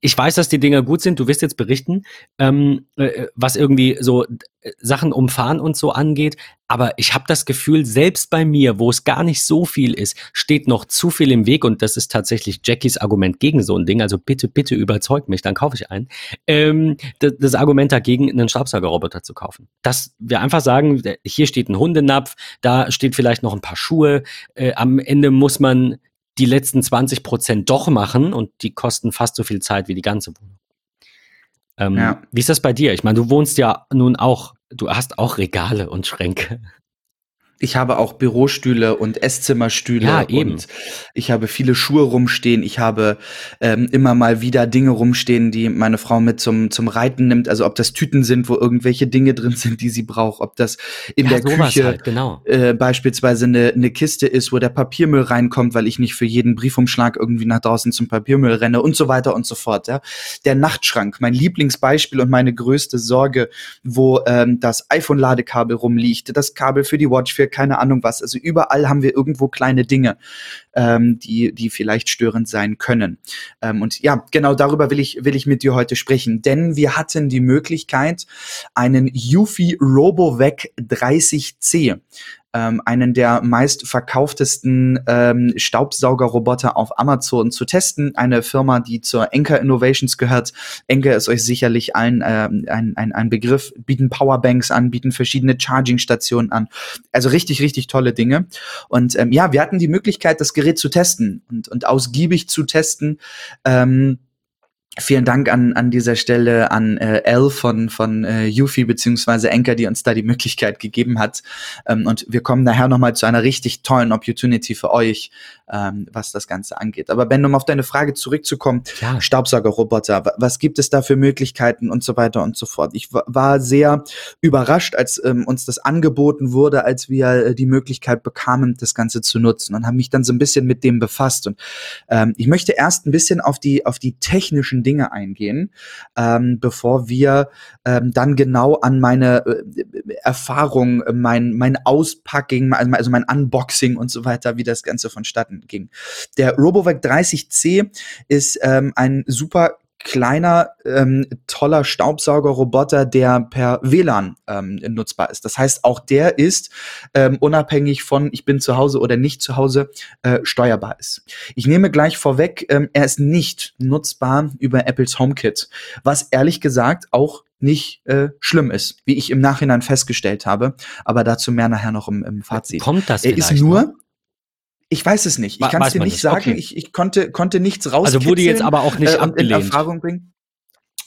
ich weiß, dass die Dinger gut sind. Du wirst jetzt berichten, ähm, äh, was irgendwie so äh, Sachen umfahren und so angeht. Aber ich habe das Gefühl, selbst bei mir, wo es gar nicht so viel ist, steht noch zu viel im Weg. Und das ist tatsächlich Jackies Argument gegen so ein Ding. Also bitte, bitte überzeug mich, dann kaufe ich einen. Ähm, das, das Argument dagegen, einen Staubsaugerroboter zu kaufen. Dass wir einfach sagen, hier steht ein Hundenapf, da steht vielleicht noch ein paar Schuhe. Äh, am Ende muss man die letzten 20 Prozent doch machen und die kosten fast so viel Zeit wie die ganze Wohnung. Ähm, ja. Wie ist das bei dir? Ich meine, du wohnst ja nun auch, du hast auch Regale und Schränke. Ich habe auch Bürostühle und Esszimmerstühle ja, eben. und ich habe viele Schuhe rumstehen. Ich habe ähm, immer mal wieder Dinge rumstehen, die meine Frau mit zum, zum Reiten nimmt. Also ob das Tüten sind, wo irgendwelche Dinge drin sind, die sie braucht, ob das in ja, der Küche halt, genau. äh, beispielsweise eine, eine Kiste ist, wo der Papiermüll reinkommt, weil ich nicht für jeden Briefumschlag irgendwie nach draußen zum Papiermüll renne und so weiter und so fort. Ja. Der Nachtschrank, mein Lieblingsbeispiel und meine größte Sorge, wo ähm, das iPhone-Ladekabel rumliegt, das Kabel für die Watch, für keine Ahnung was. Also überall haben wir irgendwo kleine Dinge, ähm, die, die vielleicht störend sein können. Ähm, und ja, genau darüber will ich, will ich mit dir heute sprechen, denn wir hatten die Möglichkeit, einen Yufi RoboVac 30C ähm, einen der meistverkauftesten ähm, Staubsaugerroboter auf Amazon zu testen. Eine Firma, die zur Anker Innovations gehört. Anker ist euch sicherlich allen ähm, ein, ein, ein Begriff, bieten Powerbanks an, bieten verschiedene Charging-Stationen an. Also richtig, richtig tolle Dinge. Und ähm, ja, wir hatten die Möglichkeit, das Gerät zu testen und, und ausgiebig zu testen. Ähm, Vielen Dank an, an dieser Stelle an äh, L von, von äh, Yuffie beziehungsweise Enker, die uns da die Möglichkeit gegeben hat. Ähm, und wir kommen nachher nochmal zu einer richtig tollen Opportunity für euch, ähm, was das Ganze angeht. Aber Ben, um auf deine Frage zurückzukommen, ja. Staubsaugerroboter, was gibt es da für Möglichkeiten und so weiter und so fort. Ich war sehr überrascht, als ähm, uns das angeboten wurde, als wir äh, die Möglichkeit bekamen, das Ganze zu nutzen und haben mich dann so ein bisschen mit dem befasst. Und ähm, ich möchte erst ein bisschen auf die, auf die technischen Dinge eingehen, ähm, bevor wir ähm, dann genau an meine äh, Erfahrung, mein, mein Auspacking, also mein Unboxing und so weiter, wie das Ganze vonstatten ging. Der RoboVac 30C ist ähm, ein super kleiner, ähm, toller Staubsaugerroboter, der per WLAN ähm, nutzbar ist. Das heißt, auch der ist ähm, unabhängig von ich bin zu Hause oder nicht zu Hause äh, steuerbar ist. Ich nehme gleich vorweg, ähm, er ist nicht nutzbar über Apples HomeKit, was ehrlich gesagt auch nicht äh, schlimm ist, wie ich im Nachhinein festgestellt habe. Aber dazu mehr nachher noch im, im Fazit. Kommt das? Er ist nur, Ich weiß es nicht. Ich kann es dir nicht, sagen. Okay. Ich, ich konnte, konnte nichts raus. Also wurde jetzt aber auch nicht äh, abgelehnt. Erfahrung bringen.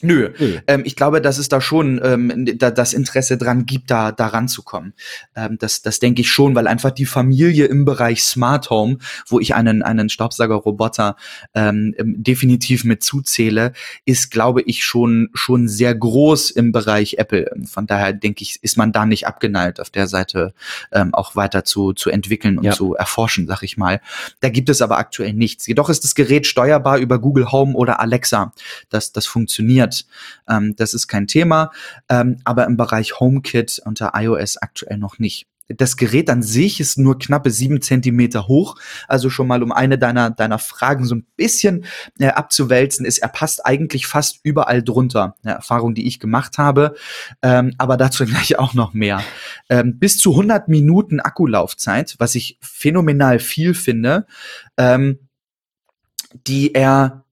Nö, Nö. Ähm, ich glaube, dass es da schon ähm, da, das Interesse dran gibt, da, da ranzukommen. Ähm, das, das denke ich schon, weil einfach die Familie im Bereich Smart Home, wo ich einen, einen Staubsaugerroboter ähm, definitiv mit zuzähle, ist, glaube ich, schon, schon sehr groß im Bereich Apple. Von daher denke ich, ist man da nicht abgeneigt, auf der Seite ähm, auch weiter zu, zu entwickeln und ja. zu erforschen, sag ich mal. Da gibt es aber aktuell nichts. Jedoch ist das Gerät steuerbar über Google Home oder Alexa. Das, das funktioniert funktioniert. Ähm, das ist kein Thema, ähm, aber im Bereich HomeKit unter iOS aktuell noch nicht. Das Gerät an sich ist nur knappe sieben Zentimeter hoch. Also schon mal, um eine deiner, deiner Fragen so ein bisschen äh, abzuwälzen, ist, er passt eigentlich fast überall drunter. Eine Erfahrung, die ich gemacht habe. Ähm, aber dazu gleich auch noch mehr. Ähm, bis zu 100 Minuten Akkulaufzeit, was ich phänomenal viel finde, ähm, die er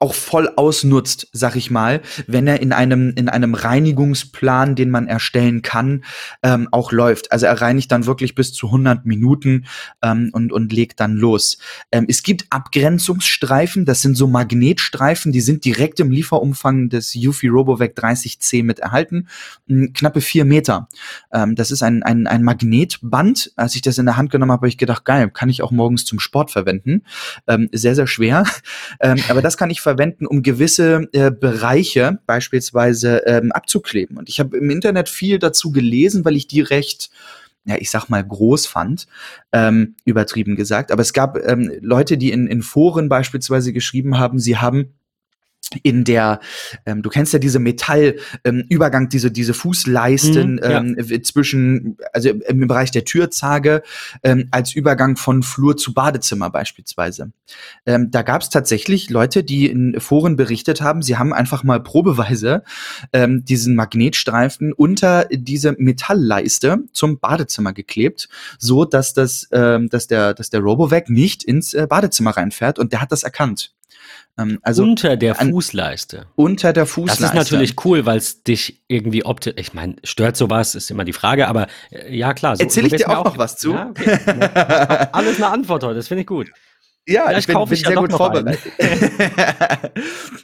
auch voll ausnutzt, sag ich mal, wenn er in einem in einem Reinigungsplan, den man erstellen kann, ähm, auch läuft. Also er reinigt dann wirklich bis zu 100 Minuten ähm, und und legt dann los. Ähm, es gibt Abgrenzungsstreifen, das sind so Magnetstreifen, die sind direkt im Lieferumfang des Eufy RoboVac 30C mit erhalten, knappe vier Meter. Ähm, das ist ein, ein ein Magnetband. Als ich das in der Hand genommen habe, habe ich gedacht, geil, kann ich auch morgens zum Sport verwenden. Ähm, sehr sehr schwer, ähm, aber das kann ich verwenden, um gewisse äh, Bereiche beispielsweise ähm, abzukleben. Und ich habe im Internet viel dazu gelesen, weil ich die recht ja, ich sag mal, groß fand, ähm, übertrieben gesagt. Aber es gab ähm, Leute, die in, in Foren beispielsweise geschrieben haben, sie haben in der, ähm, du kennst ja diese Metallübergang, ähm, diese diese Fußleisten mhm, ja. ähm, zwischen, also im Bereich der Türzage ähm, als Übergang von Flur zu Badezimmer beispielsweise. Ähm, da gab es tatsächlich Leute, die in Foren berichtet haben, sie haben einfach mal probeweise ähm, diesen Magnetstreifen unter diese Metallleiste zum Badezimmer geklebt, so dass das, ähm, dass der, dass der Robovac nicht ins äh, Badezimmer reinfährt und der hat das erkannt. Ähm, also unter der Fußleiste. Unter der Fußleiste. Das ist natürlich cool, weil es dich irgendwie optisch, ich meine, stört sowas, ist immer die Frage, aber äh, ja klar. So, Erzähl ich dir auch noch was zu? Ja, okay. Alles eine Antwort heute, das finde ich gut. Ja, ich bin, bin sehr gut vorbereitet.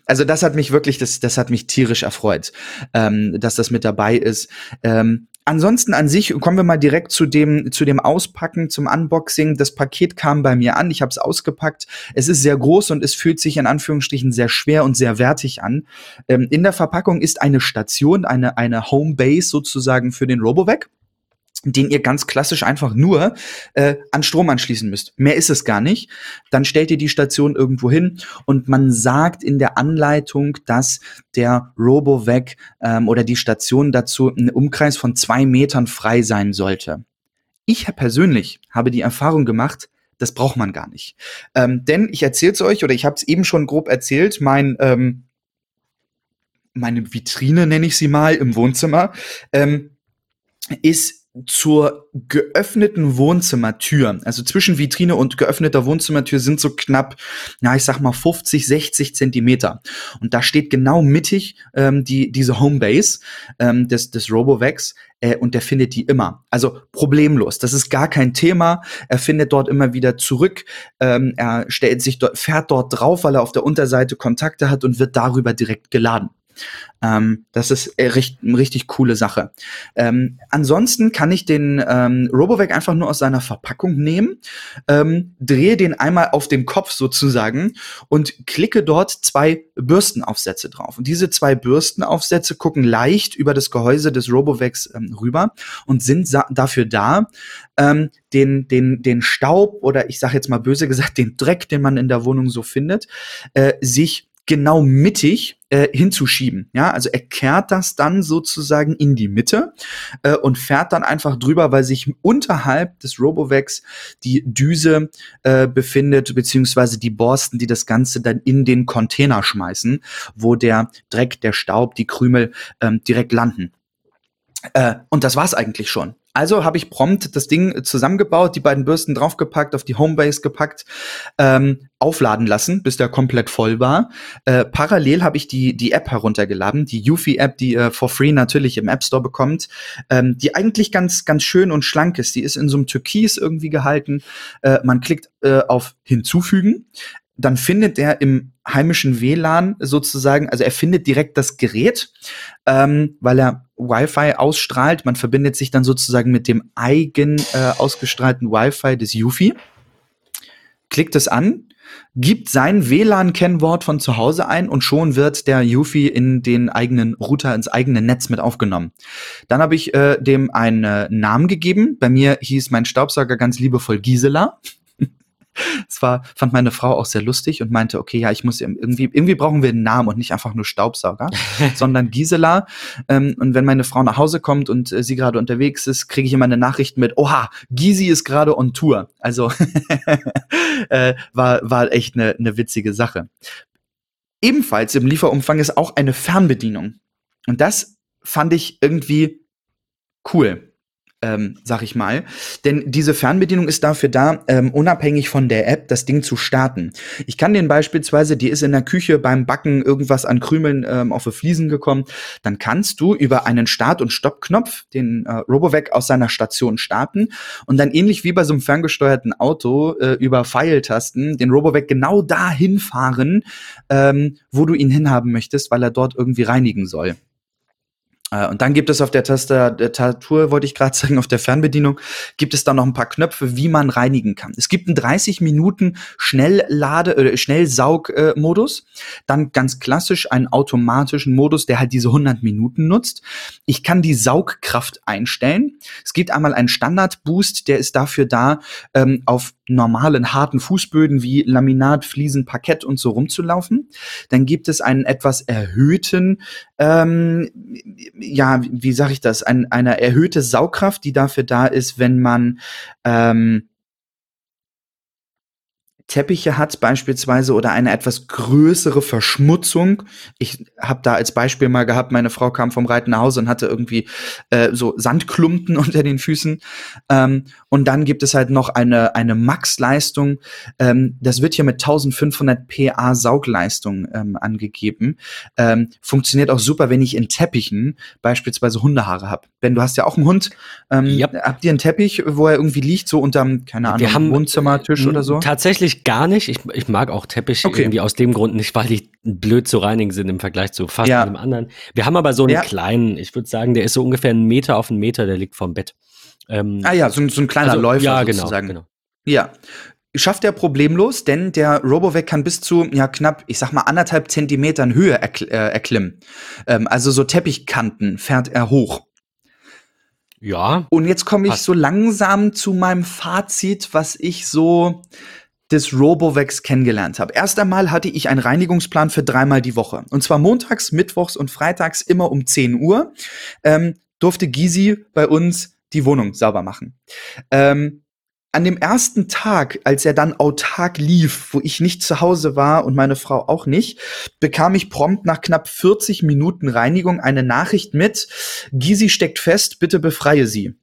also das hat mich wirklich, das, das hat mich tierisch erfreut, ähm, dass das mit dabei ist. Ähm, Ansonsten an sich kommen wir mal direkt zu dem zu dem Auspacken, zum Unboxing. Das Paket kam bei mir an, ich habe es ausgepackt. Es ist sehr groß und es fühlt sich in Anführungsstrichen sehr schwer und sehr wertig an. Ähm, in der Verpackung ist eine Station, eine eine Homebase sozusagen für den Robovac den ihr ganz klassisch einfach nur äh, an Strom anschließen müsst. Mehr ist es gar nicht. Dann stellt ihr die Station irgendwo hin und man sagt in der Anleitung, dass der RoboVac ähm, oder die Station dazu einen Umkreis von zwei Metern frei sein sollte. Ich persönlich habe die Erfahrung gemacht, das braucht man gar nicht. Ähm, denn ich erzähle es euch, oder ich habe es eben schon grob erzählt, mein ähm, meine Vitrine nenne ich sie mal im Wohnzimmer, ähm, ist zur geöffneten Wohnzimmertür, also zwischen Vitrine und geöffneter Wohnzimmertür sind so knapp, ja, ich sag mal 50, 60 Zentimeter. Und da steht genau mittig ähm, die, diese Homebase ähm, des, des Robovacs äh, und der findet die immer. Also problemlos. Das ist gar kein Thema. Er findet dort immer wieder zurück. Ähm, er stellt sich dort, fährt dort drauf, weil er auf der Unterseite Kontakte hat und wird darüber direkt geladen. Ähm, das ist äh, richtig, eine richtig coole Sache. Ähm, ansonsten kann ich den ähm, Robovac einfach nur aus seiner Verpackung nehmen, ähm, drehe den einmal auf den Kopf sozusagen und klicke dort zwei Bürstenaufsätze drauf. Und diese zwei Bürstenaufsätze gucken leicht über das Gehäuse des Robovacs ähm, rüber und sind dafür da, ähm, den, den, den Staub oder ich sage jetzt mal böse gesagt, den Dreck, den man in der Wohnung so findet, äh, sich genau mittig äh, hinzuschieben. Ja, also er kehrt das dann sozusagen in die Mitte äh, und fährt dann einfach drüber, weil sich unterhalb des Robovacs die Düse äh, befindet, beziehungsweise die Borsten, die das Ganze dann in den Container schmeißen, wo der Dreck, der Staub, die Krümel ähm, direkt landen. Äh, und das war's eigentlich schon. Also habe ich prompt das Ding zusammengebaut, die beiden Bürsten draufgepackt, auf die Homebase gepackt, ähm, aufladen lassen, bis der komplett voll war. Äh, parallel habe ich die, die App heruntergeladen, die Eufy-App, die ihr for free natürlich im App Store bekommt, ähm, die eigentlich ganz, ganz schön und schlank ist. Die ist in so einem Türkis irgendwie gehalten. Äh, man klickt äh, auf Hinzufügen dann findet er im heimischen WLAN sozusagen, also er findet direkt das Gerät, ähm, weil er Wi-Fi ausstrahlt. Man verbindet sich dann sozusagen mit dem eigen äh, ausgestrahlten Wi-Fi des Yufi, klickt es an, gibt sein WLAN-Kennwort von zu Hause ein und schon wird der Yufi in den eigenen Router, ins eigene Netz mit aufgenommen. Dann habe ich äh, dem einen äh, Namen gegeben. Bei mir hieß mein Staubsauger ganz liebevoll Gisela. Es war, fand meine Frau auch sehr lustig und meinte, okay, ja, ich muss irgendwie, irgendwie brauchen wir einen Namen und nicht einfach nur Staubsauger, sondern Gisela. Ähm, und wenn meine Frau nach Hause kommt und äh, sie gerade unterwegs ist, kriege ich immer eine Nachricht mit, oha, Gisi ist gerade on Tour. Also äh, war, war echt eine, eine witzige Sache. Ebenfalls im Lieferumfang ist auch eine Fernbedienung. Und das fand ich irgendwie cool ähm, sag ich mal. Denn diese Fernbedienung ist dafür da, ähm, unabhängig von der App das Ding zu starten. Ich kann den beispielsweise, die ist in der Küche beim Backen irgendwas an Krümeln ähm, auf die Fliesen gekommen, dann kannst du über einen Start- und Stoppknopf den äh, Robovac aus seiner Station starten und dann ähnlich wie bei so einem ferngesteuerten Auto äh, über Pfeiltasten den Robovac genau dahin fahren, ähm, wo du ihn hinhaben möchtest, weil er dort irgendwie reinigen soll. Äh, und dann gibt es auf der Tastatur, wollte ich gerade sagen, auf der Fernbedienung, gibt es dann noch ein paar Knöpfe, wie man reinigen kann. Es gibt einen 30 Minuten Schnelllade, äh, Schnellsaugmodus. Dann ganz klassisch einen automatischen Modus, der halt diese 100 Minuten nutzt. Ich kann die Saugkraft einstellen. Es gibt einmal einen Standard-Boost, der ist dafür da, ähm, auf normalen harten Fußböden wie Laminat, Fliesen, Parkett und so rumzulaufen. Dann gibt es einen etwas erhöhten, ähm, ja, wie sage ich das, ein, eine erhöhte Saugkraft, die dafür da ist, wenn man ähm, Teppiche hat beispielsweise oder eine etwas größere Verschmutzung. Ich habe da als Beispiel mal gehabt, meine Frau kam vom Reiten nach Hause und hatte irgendwie äh, so Sandklumpen unter den Füßen. Ähm, und dann gibt es halt noch eine, eine Max-Leistung. Ähm, das wird hier mit 1500 PA Saugleistung ähm, angegeben. Ähm, funktioniert auch super, wenn ich in Teppichen beispielsweise Hundehaare habe. Wenn du hast ja auch einen Hund, ähm, yep. habt ihr einen Teppich, wo er irgendwie liegt, so unterm, keine Ahnung, Wohnzimmertisch äh, oder so? Tatsächlich ich gar nicht. Ich, ich mag auch Teppich okay. irgendwie aus dem Grund nicht, weil die blöd zu reinigen sind im Vergleich zu fast ja. jedem anderen. Wir haben aber so einen ja. kleinen, ich würde sagen, der ist so ungefähr einen Meter auf einen Meter, der liegt vorm Bett. Ähm, ah ja, so, so ein kleiner also, Läufer ja, genau, sozusagen. Genau. Ja, schafft er problemlos, denn der Robovac kann bis zu ja knapp, ich sag mal anderthalb Zentimetern Höhe erkl äh, erklimmen. Ähm, also so Teppichkanten fährt er hoch. Ja. Und jetzt komme ich so langsam zu meinem Fazit, was ich so des Robovex kennengelernt habe. Erst einmal hatte ich einen Reinigungsplan für dreimal die Woche. Und zwar montags, mittwochs und freitags immer um 10 Uhr ähm, durfte Gysi bei uns die Wohnung sauber machen. Ähm, an dem ersten Tag, als er dann autark lief, wo ich nicht zu Hause war und meine Frau auch nicht, bekam ich prompt nach knapp 40 Minuten Reinigung eine Nachricht mit, Gysi steckt fest, bitte befreie sie.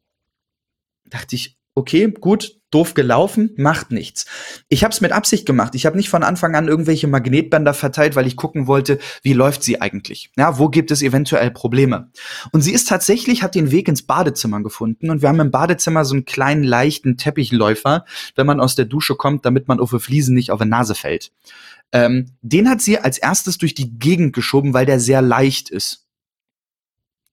Dachte ich, okay, gut, doof gelaufen, macht nichts. Ich habe es mit Absicht gemacht. Ich habe nicht von Anfang an irgendwelche Magnetbänder verteilt, weil ich gucken wollte, wie läuft sie eigentlich? Ja, wo gibt es eventuell Probleme? Und sie ist tatsächlich hat den Weg ins Badezimmer gefunden und wir haben im Badezimmer so einen kleinen leichten Teppichläufer, wenn man aus der Dusche kommt, damit man auf die Fliesen nicht auf die Nase fällt. Ähm, den hat sie als erstes durch die Gegend geschoben, weil der sehr leicht ist.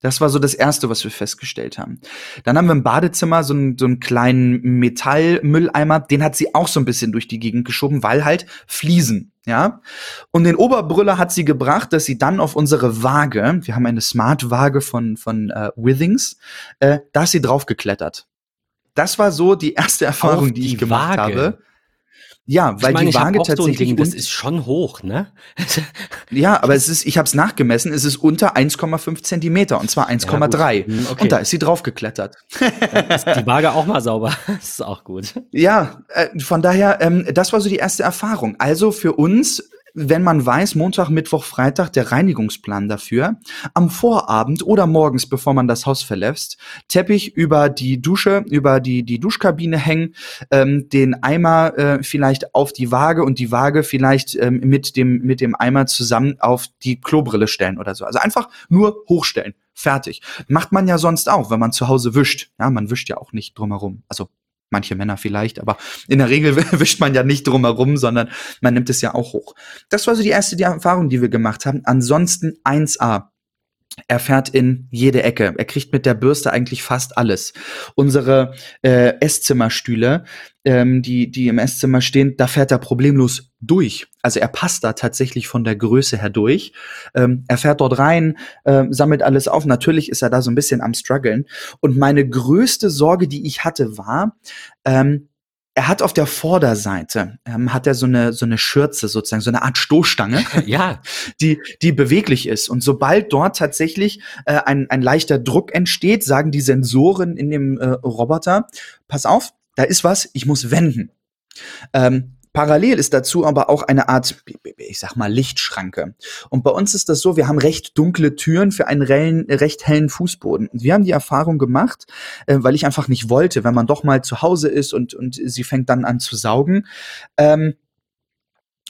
Das war so das Erste, was wir festgestellt haben. Dann haben wir im Badezimmer so einen, so einen kleinen Metallmülleimer, den hat sie auch so ein bisschen durch die Gegend geschoben, weil halt Fliesen, ja. Und den Oberbrüller hat sie gebracht, dass sie dann auf unsere Waage, wir haben eine Smart-Waage von, von äh, Withings, äh, da ist sie draufgeklettert. Das war so die erste Erfahrung, die, die, ich gemacht Waage. habe. Ja, weil ich meine, die Waage tatsächlich. So Ding, das ist schon hoch, ne? ja, aber es ist, ich habe es nachgemessen, es ist unter 1,5 Zentimeter und zwar 1,3. Ja, hm, okay. Und da ist sie draufgeklettert. ist die Waage auch mal sauber. Das ist auch gut. Ja, äh, von daher, ähm, das war so die erste Erfahrung. Also für uns wenn man weiß, Montag, Mittwoch, Freitag der Reinigungsplan dafür, am Vorabend oder morgens, bevor man das Haus verlässt, Teppich über die Dusche, über die, die Duschkabine hängen, ähm, den Eimer äh, vielleicht auf die Waage und die Waage vielleicht ähm, mit, dem, mit dem Eimer zusammen auf die Klobrille stellen oder so. Also einfach nur hochstellen. Fertig. Macht man ja sonst auch, wenn man zu Hause wischt. Ja, man wischt ja auch nicht drumherum. Also Manche Männer vielleicht, aber in der Regel wischt man ja nicht drumherum, sondern man nimmt es ja auch hoch. Das war so die erste Erfahrung, die wir gemacht haben. Ansonsten 1a. Er fährt in jede Ecke. Er kriegt mit der Bürste eigentlich fast alles. Unsere äh, Esszimmerstühle, ähm, die, die im Esszimmer stehen, da fährt er problemlos durch. Also er passt da tatsächlich von der Größe her durch. Ähm, er fährt dort rein, äh, sammelt alles auf. Natürlich ist er da so ein bisschen am struggeln. Und meine größte Sorge, die ich hatte, war, ähm, er hat auf der Vorderseite ähm, hat er so eine so eine Schürze sozusagen so eine Art Stoßstange, ja, die die beweglich ist und sobald dort tatsächlich äh, ein ein leichter Druck entsteht, sagen die Sensoren in dem äh, Roboter, pass auf, da ist was, ich muss wenden. Ähm, Parallel ist dazu aber auch eine Art, ich sag mal, Lichtschranke. Und bei uns ist das so, wir haben recht dunkle Türen für einen rellen, recht hellen Fußboden. Und wir haben die Erfahrung gemacht, äh, weil ich einfach nicht wollte, wenn man doch mal zu Hause ist und, und sie fängt dann an zu saugen, ähm,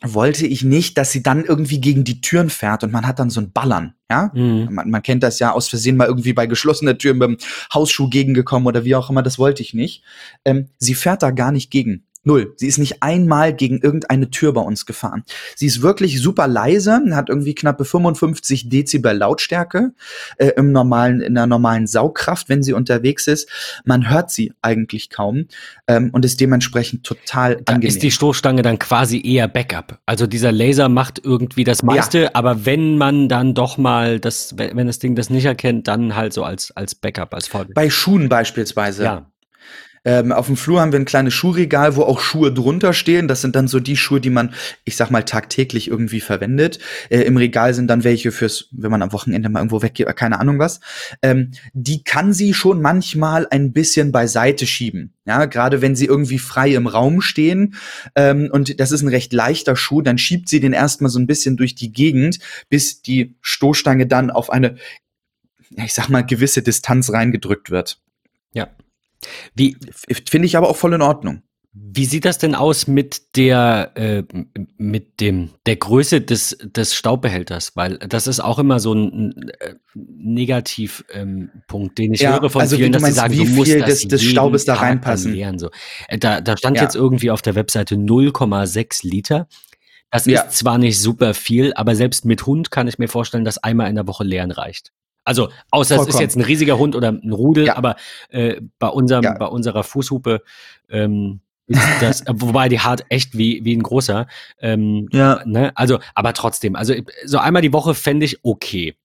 wollte ich nicht, dass sie dann irgendwie gegen die Türen fährt und man hat dann so ein Ballern, ja? Mhm. Man, man, kennt das ja aus Versehen mal irgendwie bei geschlossener Tür mit dem Hausschuh gegengekommen oder wie auch immer, das wollte ich nicht. Ähm, sie fährt da gar nicht gegen. Null. Sie ist nicht einmal gegen irgendeine Tür bei uns gefahren. Sie ist wirklich super leise, hat irgendwie knappe 55 Dezibel Lautstärke äh, im normalen, in der normalen Saugkraft, wenn sie unterwegs ist. Man hört sie eigentlich kaum ähm, und ist dementsprechend total dann angenehm. Ist die Stoßstange dann quasi eher Backup? Also dieser Laser macht irgendwie das meiste, ja. aber wenn man dann doch mal das, wenn das Ding das nicht erkennt, dann halt so als als Backup, als Vorbild. Bei Schuhen beispielsweise. Ja. Ähm, auf dem Flur haben wir ein kleines Schuhregal, wo auch Schuhe drunter stehen. Das sind dann so die Schuhe, die man, ich sag mal, tagtäglich irgendwie verwendet. Äh, Im Regal sind dann welche fürs, wenn man am Wochenende mal irgendwo weggeht, keine Ahnung was. Ähm, die kann sie schon manchmal ein bisschen beiseite schieben. Ja, gerade wenn sie irgendwie frei im Raum stehen ähm, und das ist ein recht leichter Schuh, dann schiebt sie den erstmal so ein bisschen durch die Gegend, bis die Stoßstange dann auf eine, ich sag mal, gewisse Distanz reingedrückt wird. Ja. Wie finde ich aber auch voll in Ordnung. Wie sieht das denn aus mit der äh, mit dem der Größe des des Staubbehälters? Weil das ist auch immer so ein äh, Negativpunkt, ähm, den ich ja, höre von also vielen, dass meinst, sie sagen, wie du viel des, des Staubes da reinpassen. Leeren, so. Äh, da, da stand ja. jetzt irgendwie auf der Webseite 0,6 Liter. Das ja. ist zwar nicht super viel, aber selbst mit Hund kann ich mir vorstellen, dass einmal in der Woche leeren reicht. Also, außer Vollkommen. es ist jetzt ein riesiger Hund oder ein Rudel, ja. aber äh, bei, unserem, ja. bei unserer Fußhupe ähm, ist das, wobei die hart echt wie, wie ein großer. Ähm, ja. Ne? Also, aber trotzdem, also so einmal die Woche fände ich okay.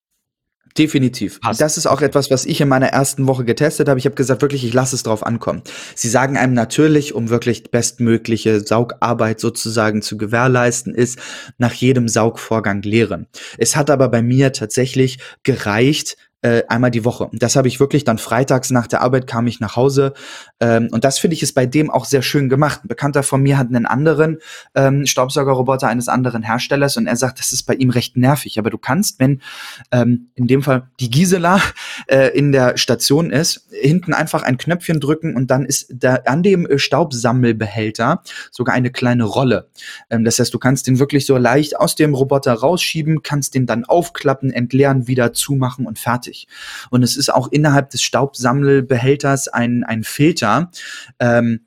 Definitiv. Passt. Das ist auch etwas, was ich in meiner ersten Woche getestet habe. Ich habe gesagt, wirklich, ich lasse es drauf ankommen. Sie sagen einem natürlich, um wirklich bestmögliche Saugarbeit sozusagen zu gewährleisten, ist nach jedem Saugvorgang leeren. Es hat aber bei mir tatsächlich gereicht, äh, einmal die Woche. Das habe ich wirklich dann freitags nach der Arbeit kam ich nach Hause ähm, und das finde ich ist bei dem auch sehr schön gemacht. Ein Bekannter von mir hat einen anderen ähm, Staubsaugerroboter eines anderen Herstellers und er sagt, das ist bei ihm recht nervig. Aber du kannst, wenn ähm, in dem Fall die Gisela äh, in der Station ist, hinten einfach ein Knöpfchen drücken und dann ist da an dem äh, Staubsammelbehälter sogar eine kleine Rolle. Ähm, das heißt, du kannst den wirklich so leicht aus dem Roboter rausschieben, kannst den dann aufklappen, entleeren, wieder zumachen und fertig flüssig. Und es ist auch innerhalb des Staubsammelbehälters ein, ein Filter, ähm,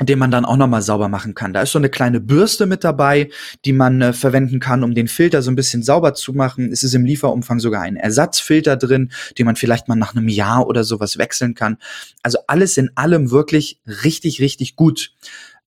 den man dann auch nochmal sauber machen kann. Da ist so eine kleine Bürste mit dabei, die man äh, verwenden kann, um den Filter so ein bisschen sauber zu machen. Es ist im Lieferumfang sogar ein Ersatzfilter drin, den man vielleicht mal nach einem Jahr oder sowas wechseln kann. Also alles in allem wirklich richtig, richtig gut.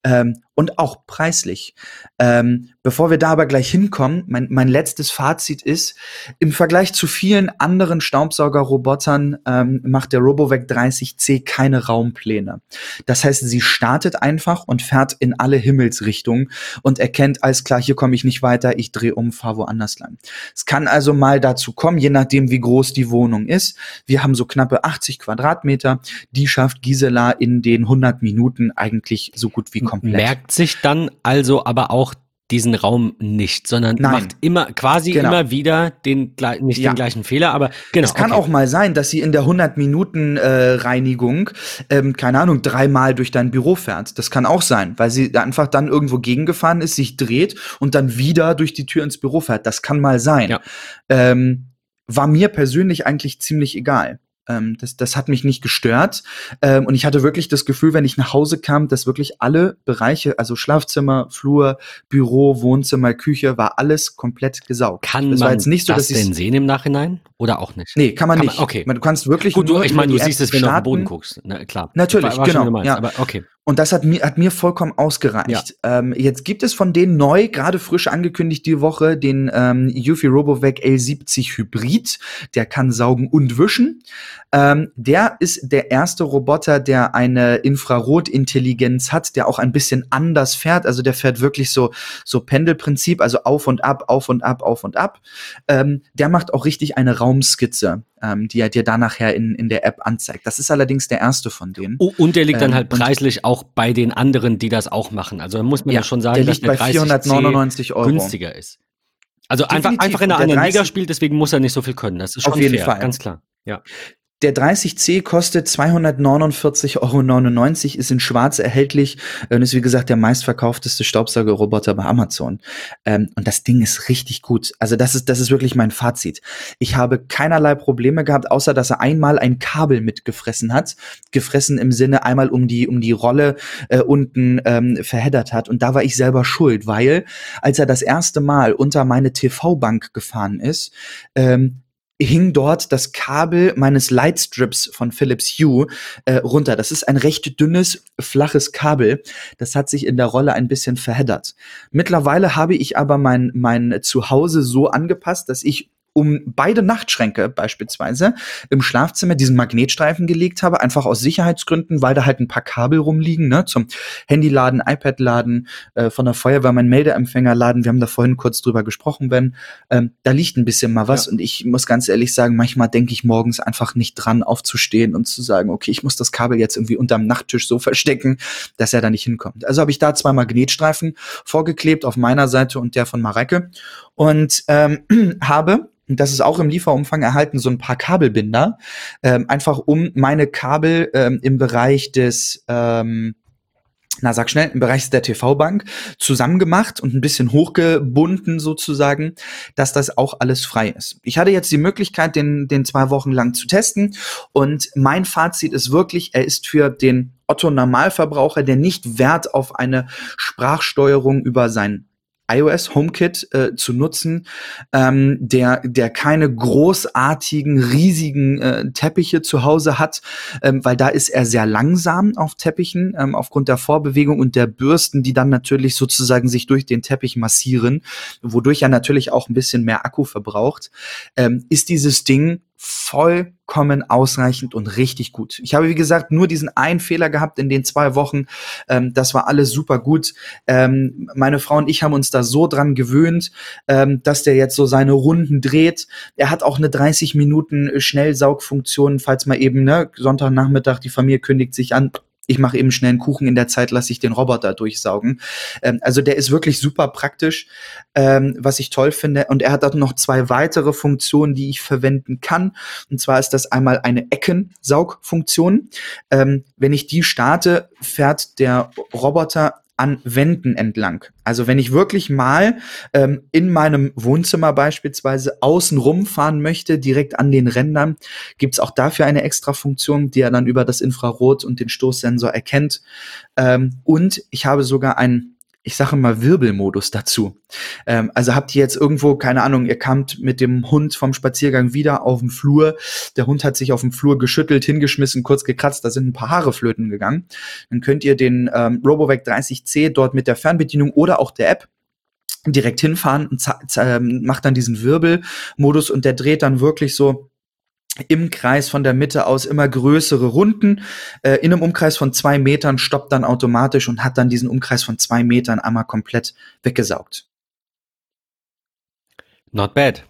Ähm, und auch preislich. Ähm, bevor wir da aber gleich hinkommen, mein, mein letztes Fazit ist, im Vergleich zu vielen anderen Staubsaugerrobotern ähm, macht der RoboVac 30C keine Raumpläne. Das heißt, sie startet einfach und fährt in alle Himmelsrichtungen und erkennt, alles klar, hier komme ich nicht weiter, ich drehe um, fahre woanders lang. Es kann also mal dazu kommen, je nachdem, wie groß die Wohnung ist. Wir haben so knappe 80 Quadratmeter, die schafft Gisela in den 100 Minuten eigentlich so gut wie komplett. Merkt sich dann also aber auch diesen Raum nicht, sondern Nein. macht immer quasi Genau. immer wieder den nicht Ja. den gleichen Fehler, aber genau. Es kann okay. auch mal sein, dass sie in der 100 Minuten äh, Reinigung, ähm, keine Ahnung, dreimal durch dein Büro fährt. Das kann auch sein, weil sie einfach dann irgendwo gegengefahren ist, sich dreht und dann wieder durch die Tür ins Büro fährt. Das kann mal sein. Ja. Ähm, war mir persönlich eigentlich ziemlich egal. Ähm, das, das hat mich nicht gestört. Ähm, und ich hatte wirklich das Gefühl, wenn ich nach Hause kam, dass wirklich alle Bereiche, also Schlafzimmer, Flur, Büro, Wohnzimmer, Küche, war alles komplett gesaugt. Kann es man jetzt nicht so, das denn sehen im Nachhinein oder auch nicht? Nee, kann man Kann nicht. man- okay. Du kannst wirklich Gut, du, ich meine, du siehst es, wenn du auf den Boden guckst. Na, klar. Natürlich, Ich war- war genau, meinst, ja. Aber okay. Und das hat mir, hat mir vollkommen ausgereicht. Ähm, jetzt gibt es von denen neu, gerade frisch angekündigt die Woche, den ähm, Eufy RoboVac L70 Hybrid. Der kann saugen und wischen. Ähm, der ist der erste Roboter, der eine Infrarotintelligenz hat, der auch ein bisschen anders fährt. Also der fährt wirklich so, so Pendelprinzip, also auf und ab, auf und ab, auf und ab. Ähm, der macht auch richtig eine Raumskizze, ähm, die er dir dann nachher in, in der App anzeigt. Das ist allerdings der erste von denen. Und der liegt dann Ähm, halt preislich auch bei den anderen, die das auch machen. Also da muss man ja, schon sagen, der dass der bei 30C 499 Euro. günstiger ist. Also einfach, Definitiv. einfach in einer anderen Liga 30 spielt, deswegen muss er nicht so viel können. Das ist schon Auf jeden fair, Fall. ganz klar. Ja. Der 30C kostet 249,99 Euro, ist in schwarz erhältlich und ist wie gesagt der meistverkaufteste Staubsaugerroboter bei Amazon. Ähm, und das Ding ist richtig gut. Also das ist, das ist wirklich mein Fazit. Ich habe keinerlei Probleme gehabt, außer dass er einmal ein Kabel mitgefressen hat. Gefressen im Sinne einmal um die, um die Rolle äh, unten ähm, verheddert hat. Und da war ich selber schuld, weil als er das erste Mal unter meine TV-Bank gefahren ist, ähm, hing dort das Kabel meines Lightstrips von Philips Hue äh, runter. Das ist ein recht dünnes, flaches Kabel. Das hat sich in der Rolle ein bisschen verheddert. Mittlerweile habe ich aber mein, mein Zuhause so angepasst, dass ich um beide Nachtschränke beispielsweise im Schlafzimmer diesen Magnetstreifen gelegt habe, einfach aus Sicherheitsgründen, weil da halt ein paar Kabel rumliegen, ne, zum Handyladen, iPad-Laden, äh, von der Feuerwehr mein Meldeempfänger laden. Wir haben da vorhin kurz drüber gesprochen, Ben. Ähm, da liegt ein bisschen mal was Ja. und ich muss ganz ehrlich sagen, manchmal denke ich morgens einfach nicht dran, aufzustehen und zu sagen, okay, ich muss das Kabel jetzt irgendwie unterm Nachttisch so verstecken, dass er da nicht hinkommt. Also habe ich da zwei Magnetstreifen vorgeklebt auf meiner Seite und der von Mareike und ähm, habe das ist auch im Lieferumfang erhalten, so ein paar Kabelbinder, ähm, einfach um meine Kabel ähm, im Bereich des ähm, na sag schnell, im Bereich der TV-Bank zusammengemacht und ein bisschen hochgebunden sozusagen, dass das auch alles frei ist. Ich hatte jetzt die Möglichkeit, den, den zwei Wochen lang zu testen und mein Fazit ist wirklich, er ist für den Otto Normalverbraucher, der nicht Wert auf eine Sprachsteuerung über sein iOS HomeKit äh, zu nutzen, ähm, der der keine großartigen riesigen äh, Teppiche zu Hause hat, ähm, weil da ist er sehr langsam auf Teppichen ähm, aufgrund der Vorbewegung und der Bürsten, die dann natürlich sozusagen sich durch den Teppich massieren, wodurch er natürlich auch ein bisschen mehr Akku verbraucht, ähm, ist dieses Ding vollkommen ausreichend und richtig gut. Ich habe, wie gesagt, nur diesen einen Fehler gehabt in den zwei Wochen. Ähm, das war alles super gut. Ähm, meine Frau und ich haben uns da so dran gewöhnt, ähm, dass der jetzt so seine Runden dreht. Er hat auch eine 30 Minuten Schnellsaugfunktion, falls mal eben, ne, Sonntagnachmittag, die Familie kündigt sich an. Ich mache eben schnell einen Kuchen in der Zeit, lasse ich den Roboter durchsaugen. Ähm, also der ist wirklich super praktisch, ähm, was ich toll finde. Und er hat auch noch zwei weitere Funktionen, die ich verwenden kann. Und zwar ist das einmal eine Eckensaugfunktion. Ähm, wenn ich die starte, fährt der Roboter an Wänden entlang. Also wenn ich wirklich mal ähm, in meinem Wohnzimmer beispielsweise außen rumfahren möchte, direkt an den Rändern, gibt's auch dafür eine extra Funktion, die er dann über das Infrarot und den Stoßsensor erkennt. Ähm, und ich habe sogar einen ich sage mal Wirbelmodus dazu. Ähm, also habt ihr jetzt irgendwo, keine Ahnung, ihr kamt mit dem Hund vom Spaziergang wieder auf dem Flur. Der Hund hat sich auf dem Flur geschüttelt, hingeschmissen, kurz gekratzt, da sind ein paar Haare flöten gegangen. Dann könnt ihr den ähm, RoboVac 30C dort mit der Fernbedienung oder auch der App direkt hinfahren und ähm, macht dann diesen Wirbelmodus und der dreht dann wirklich so im Kreis von der Mitte aus immer größere Runden. Äh, in einem Umkreis von zwei Metern stoppt dann automatisch und hat dann diesen Umkreis von zwei Metern einmal komplett weggesaugt. Not bad.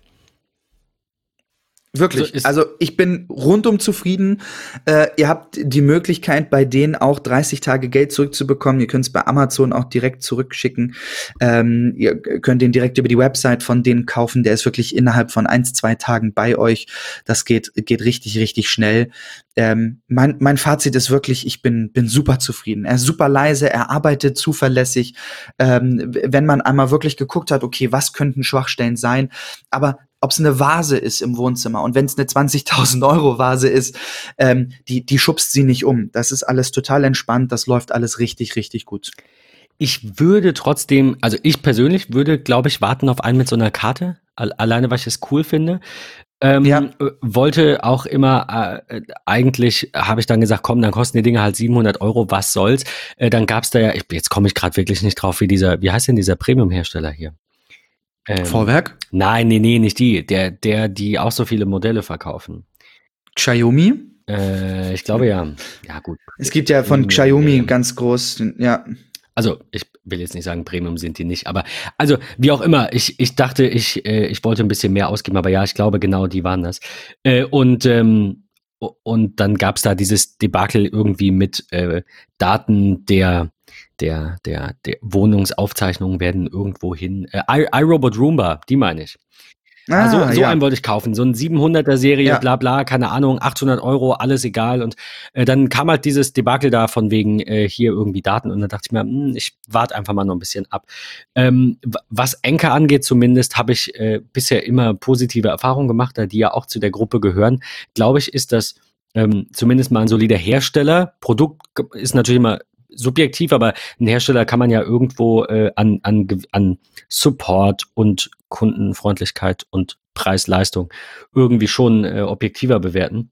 Wirklich. Also, also, ich bin rundum zufrieden. Äh, ihr habt die Möglichkeit, bei denen auch 30 Tage Geld zurückzubekommen. Ihr könnt es bei Amazon auch direkt zurückschicken. Ähm, ihr könnt den direkt über die Website von denen kaufen. Der ist wirklich innerhalb von eins, zwei Tagen bei euch. Das geht, geht richtig, richtig schnell. Ähm, mein, mein Fazit ist wirklich, ich bin, bin super zufrieden. Er ist super leise, er arbeitet zuverlässig. Ähm, wenn man einmal wirklich geguckt hat, okay, was könnten Schwachstellen sein, aber ob es eine Vase ist im Wohnzimmer und wenn es eine 20.000 Euro Vase ist, ähm, die, die schubst sie nicht um. Das ist alles total entspannt, das läuft alles richtig, richtig gut. Ich würde trotzdem, also ich persönlich würde, glaube ich, warten auf einen mit so einer Karte, alleine weil ich es cool finde. Ähm, ja. Äh, wollte auch immer, äh, eigentlich habe ich dann gesagt, komm, dann kosten die Dinge halt 700 Euro, was soll's. Äh, dann gab's da ja, ich, jetzt komme ich gerade wirklich nicht drauf, wie dieser, wie heißt denn dieser Premium-Hersteller hier? Ähm, Vorwerk? Nein, nee, nee, nicht die. Der, der, die auch so viele Modelle verkaufen. Xiaomi? Äh, ich glaube ja. Ja, gut. Es gibt ja von Xiaomi ganz groß, ja. Also, ich will jetzt nicht sagen, Premium sind die nicht, aber also, wie auch immer, ich, ich dachte, ich, äh, ich wollte ein bisschen mehr ausgeben, aber ja, ich glaube, genau die waren das. Äh, und, ähm, und dann gab es da dieses Debakel irgendwie mit äh, Daten der der, der, der Wohnungsaufzeichnungen werden irgendwo hin. Äh, iRobot Roomba, die meine ich. Ah, also so ja. einen wollte ich kaufen, so ein 700er Serie, ja. bla bla, keine Ahnung, 800 Euro, alles egal. Und äh, dann kam halt dieses Debakel da von wegen äh, hier irgendwie Daten und dann dachte ich mir, mh, hm, ich warte einfach mal noch ein bisschen ab. Ähm, was Enker angeht zumindest, habe ich äh, bisher immer positive Erfahrungen gemacht, da die ja auch zu der Gruppe gehören. Glaube ich, ist das ähm, zumindest mal ein solider Hersteller. Produkt ist natürlich immer subjektiv, aber ein Hersteller kann man ja irgendwo äh, an, an, an Support und Kundenfreundlichkeit und Preis-Leistung irgendwie schon äh, objektiver bewerten.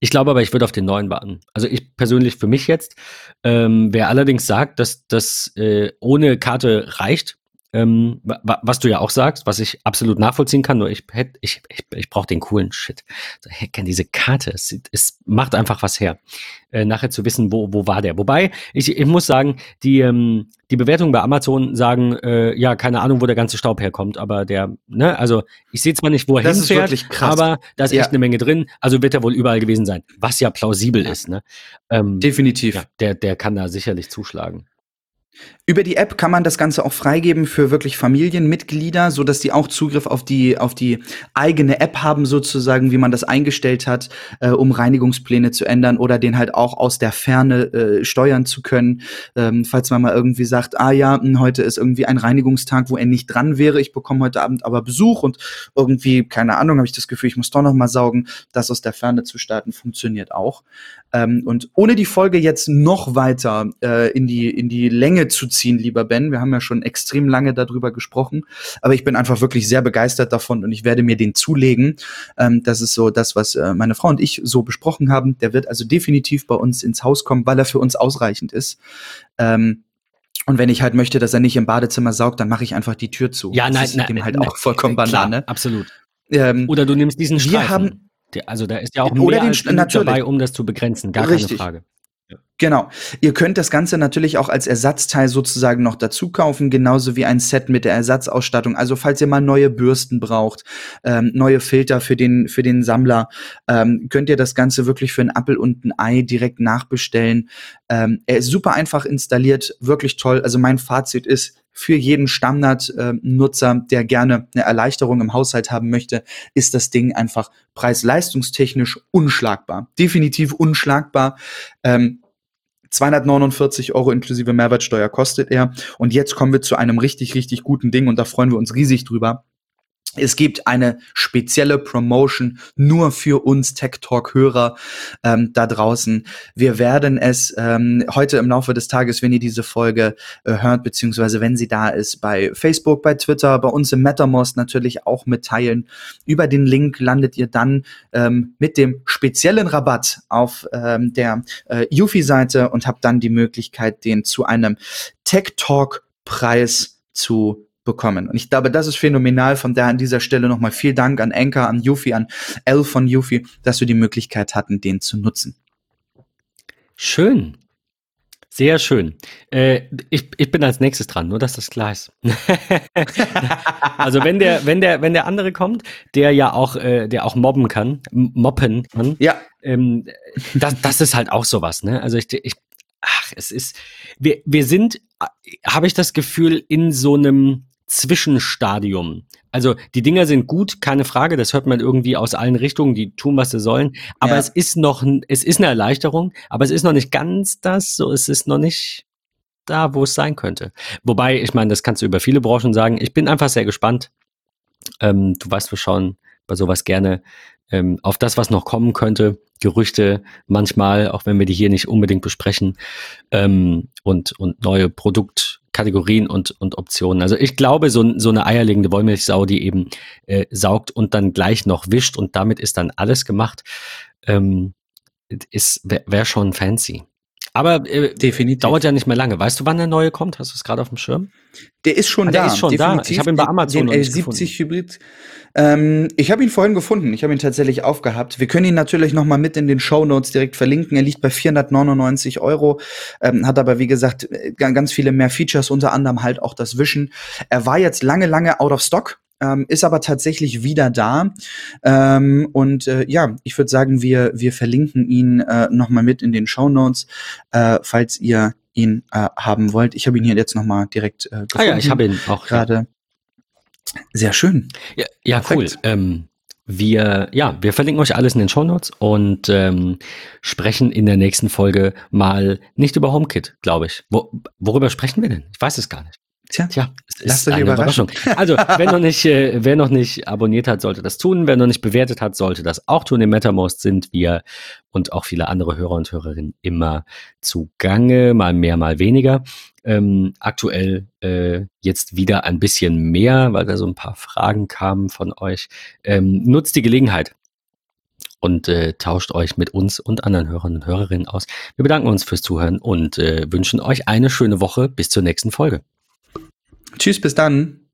Ich glaube aber, ich würde auf den neuen warten. Also ich persönlich für mich jetzt, ähm, wer allerdings sagt, dass das äh, ohne Karte reicht, ähm, was du ja auch sagst, was ich absolut nachvollziehen kann, nur ich hätte, ich, ich, ich brauche den coolen Shit. So, ich kenne diese Karte, es, es macht einfach was her, äh, nachher zu wissen, wo, wo war der. Wobei, ich, ich muss sagen, die, ähm, die Bewertungen bei Amazon sagen, äh, ja, keine Ahnung, wo der ganze Staub herkommt, aber der, ne, also ich sehe zwar nicht, wo er das hinfährt, ist krass. aber da ist ja. echt eine Menge drin, also wird er wohl überall gewesen sein, was ja plausibel ja. ist, ne? Ähm, Definitiv. Ja, der, der kann da sicherlich zuschlagen. Über die App kann man das Ganze auch freigeben für wirklich Familienmitglieder, so dass die auch Zugriff auf die auf die eigene App haben sozusagen, wie man das eingestellt hat, äh, um Reinigungspläne zu ändern oder den halt auch aus der Ferne äh, steuern zu können, ähm, falls man mal irgendwie sagt, ah ja, hm, heute ist irgendwie ein Reinigungstag, wo er nicht dran wäre, ich bekomme heute Abend aber Besuch und irgendwie keine Ahnung, habe ich das Gefühl, ich muss doch noch mal saugen, das aus der Ferne zu starten funktioniert auch. Ähm, und ohne die Folge jetzt noch weiter äh, in die in die Länge zu ziehen, lieber Ben. Wir haben ja schon extrem lange darüber gesprochen, aber ich bin einfach wirklich sehr begeistert davon und ich werde mir den zulegen. Ähm, das ist so das, was äh, meine Frau und ich so besprochen haben. Der wird also definitiv bei uns ins Haus kommen, weil er für uns ausreichend ist. Ähm, und wenn ich halt möchte, dass er nicht im Badezimmer saugt, dann mache ich einfach die Tür zu. Ja, nein, das ist nein, dem halt nein, auch vollkommen klar, Banane. Absolut. Ähm, Oder du nimmst diesen Streifen. Wir haben, also da ist ja auch mehr den, als dabei, um das zu begrenzen. Gar Richtig. keine Frage. Genau. Ihr könnt das Ganze natürlich auch als Ersatzteil sozusagen noch dazu kaufen, genauso wie ein Set mit der Ersatzausstattung. Also falls ihr mal neue Bürsten braucht, ähm, neue Filter für den, für den Sammler, ähm, könnt ihr das Ganze wirklich für ein Apple und ein Ei direkt nachbestellen. Ähm, er ist super einfach installiert, wirklich toll. Also mein Fazit ist, für jeden Standard-Nutzer, der gerne eine Erleichterung im Haushalt haben möchte, ist das Ding einfach preis-leistungstechnisch unschlagbar. Definitiv unschlagbar. Ähm, 249 Euro inklusive Mehrwertsteuer kostet er. Und jetzt kommen wir zu einem richtig, richtig guten Ding und da freuen wir uns riesig drüber. Es gibt eine spezielle Promotion nur für uns Tech Talk Hörer ähm, da draußen. Wir werden es ähm, heute im Laufe des Tages, wenn ihr diese Folge äh, hört, beziehungsweise wenn sie da ist, bei Facebook, bei Twitter, bei uns im MetaMost natürlich auch mitteilen. Über den Link landet ihr dann ähm, mit dem speziellen Rabatt auf ähm, der äh, Yufi-Seite und habt dann die Möglichkeit, den zu einem Tech Talk Preis zu bekommen. Und ich glaube, das ist phänomenal. Von daher an dieser Stelle nochmal viel Dank an Anker, an Yuffie, an L von Yuffie, dass wir die Möglichkeit hatten, den zu nutzen. Schön. Sehr schön. Äh, ich, ich bin als nächstes dran, nur dass das klar ist. also wenn der, wenn der, wenn der andere kommt, der ja auch, äh, der auch mobben kann, moppen kann, ja. ähm, das, das ist halt auch sowas, ne? Also ich, ich ach, es ist, wir, wir sind, äh, habe ich das Gefühl, in so einem Zwischenstadium. Also die Dinger sind gut, keine Frage, das hört man irgendwie aus allen Richtungen, die tun, was sie sollen. Aber ja. es ist noch, es ist eine Erleichterung, aber es ist noch nicht ganz das, so es ist noch nicht da, wo es sein könnte. Wobei, ich meine, das kannst du über viele Branchen sagen. Ich bin einfach sehr gespannt. Ähm, du weißt, wir schauen bei sowas gerne ähm, auf das, was noch kommen könnte. Gerüchte manchmal, auch wenn wir die hier nicht unbedingt besprechen. Ähm, und, und neue Produkt, Kategorien und, und Optionen. Also ich glaube, so, so eine eierlegende Wollmilchsau, die eben äh, saugt und dann gleich noch wischt und damit ist dann alles gemacht, ähm, ist wäre wär schon fancy. Aber äh, Definitiv. dauert ja nicht mehr lange. Weißt du, wann der neue kommt? Hast du es gerade auf dem Schirm? Der ist schon ah, der da. Ist schon Definitiv. da. Ich habe ihn bei Amazon den L70 Hybrid. Ähm, ich habe ihn vorhin gefunden. Ich habe ihn tatsächlich aufgehabt. Wir können ihn natürlich noch mal mit in den Show Notes direkt verlinken. Er liegt bei 499 Euro, ähm, hat aber wie gesagt äh, ganz viele mehr Features, unter anderem halt auch das Wischen. Er war jetzt lange, lange out of stock. Ähm, ist aber tatsächlich wieder da. Ähm, und äh, ja, ich würde sagen, wir, wir verlinken ihn äh, nochmal mit in den Show Notes, äh, falls ihr ihn äh, haben wollt. Ich habe ihn hier jetzt nochmal direkt äh, gefunden. Ah ja, ich habe ihn auch gerade. Sehr schön. Ja, ja cool. Ähm, wir, ja, wir verlinken euch alles in den Show Notes und ähm, sprechen in der nächsten Folge mal nicht über HomeKit, glaube ich. Wo, worüber sprechen wir denn? Ich weiß es gar nicht. Tja, Tja es ist eine Überraschung. Also, wer noch, nicht, äh, wer noch nicht abonniert hat, sollte das tun. Wer noch nicht bewertet hat, sollte das auch tun. Im MetaMost sind wir und auch viele andere Hörer und Hörerinnen immer zugange, mal mehr, mal weniger. Ähm, aktuell äh, jetzt wieder ein bisschen mehr, weil da so ein paar Fragen kamen von euch. Ähm, nutzt die Gelegenheit und äh, tauscht euch mit uns und anderen Hörern und Hörerinnen aus. Wir bedanken uns fürs Zuhören und äh, wünschen euch eine schöne Woche. Bis zur nächsten Folge. Tschüss, bis dann.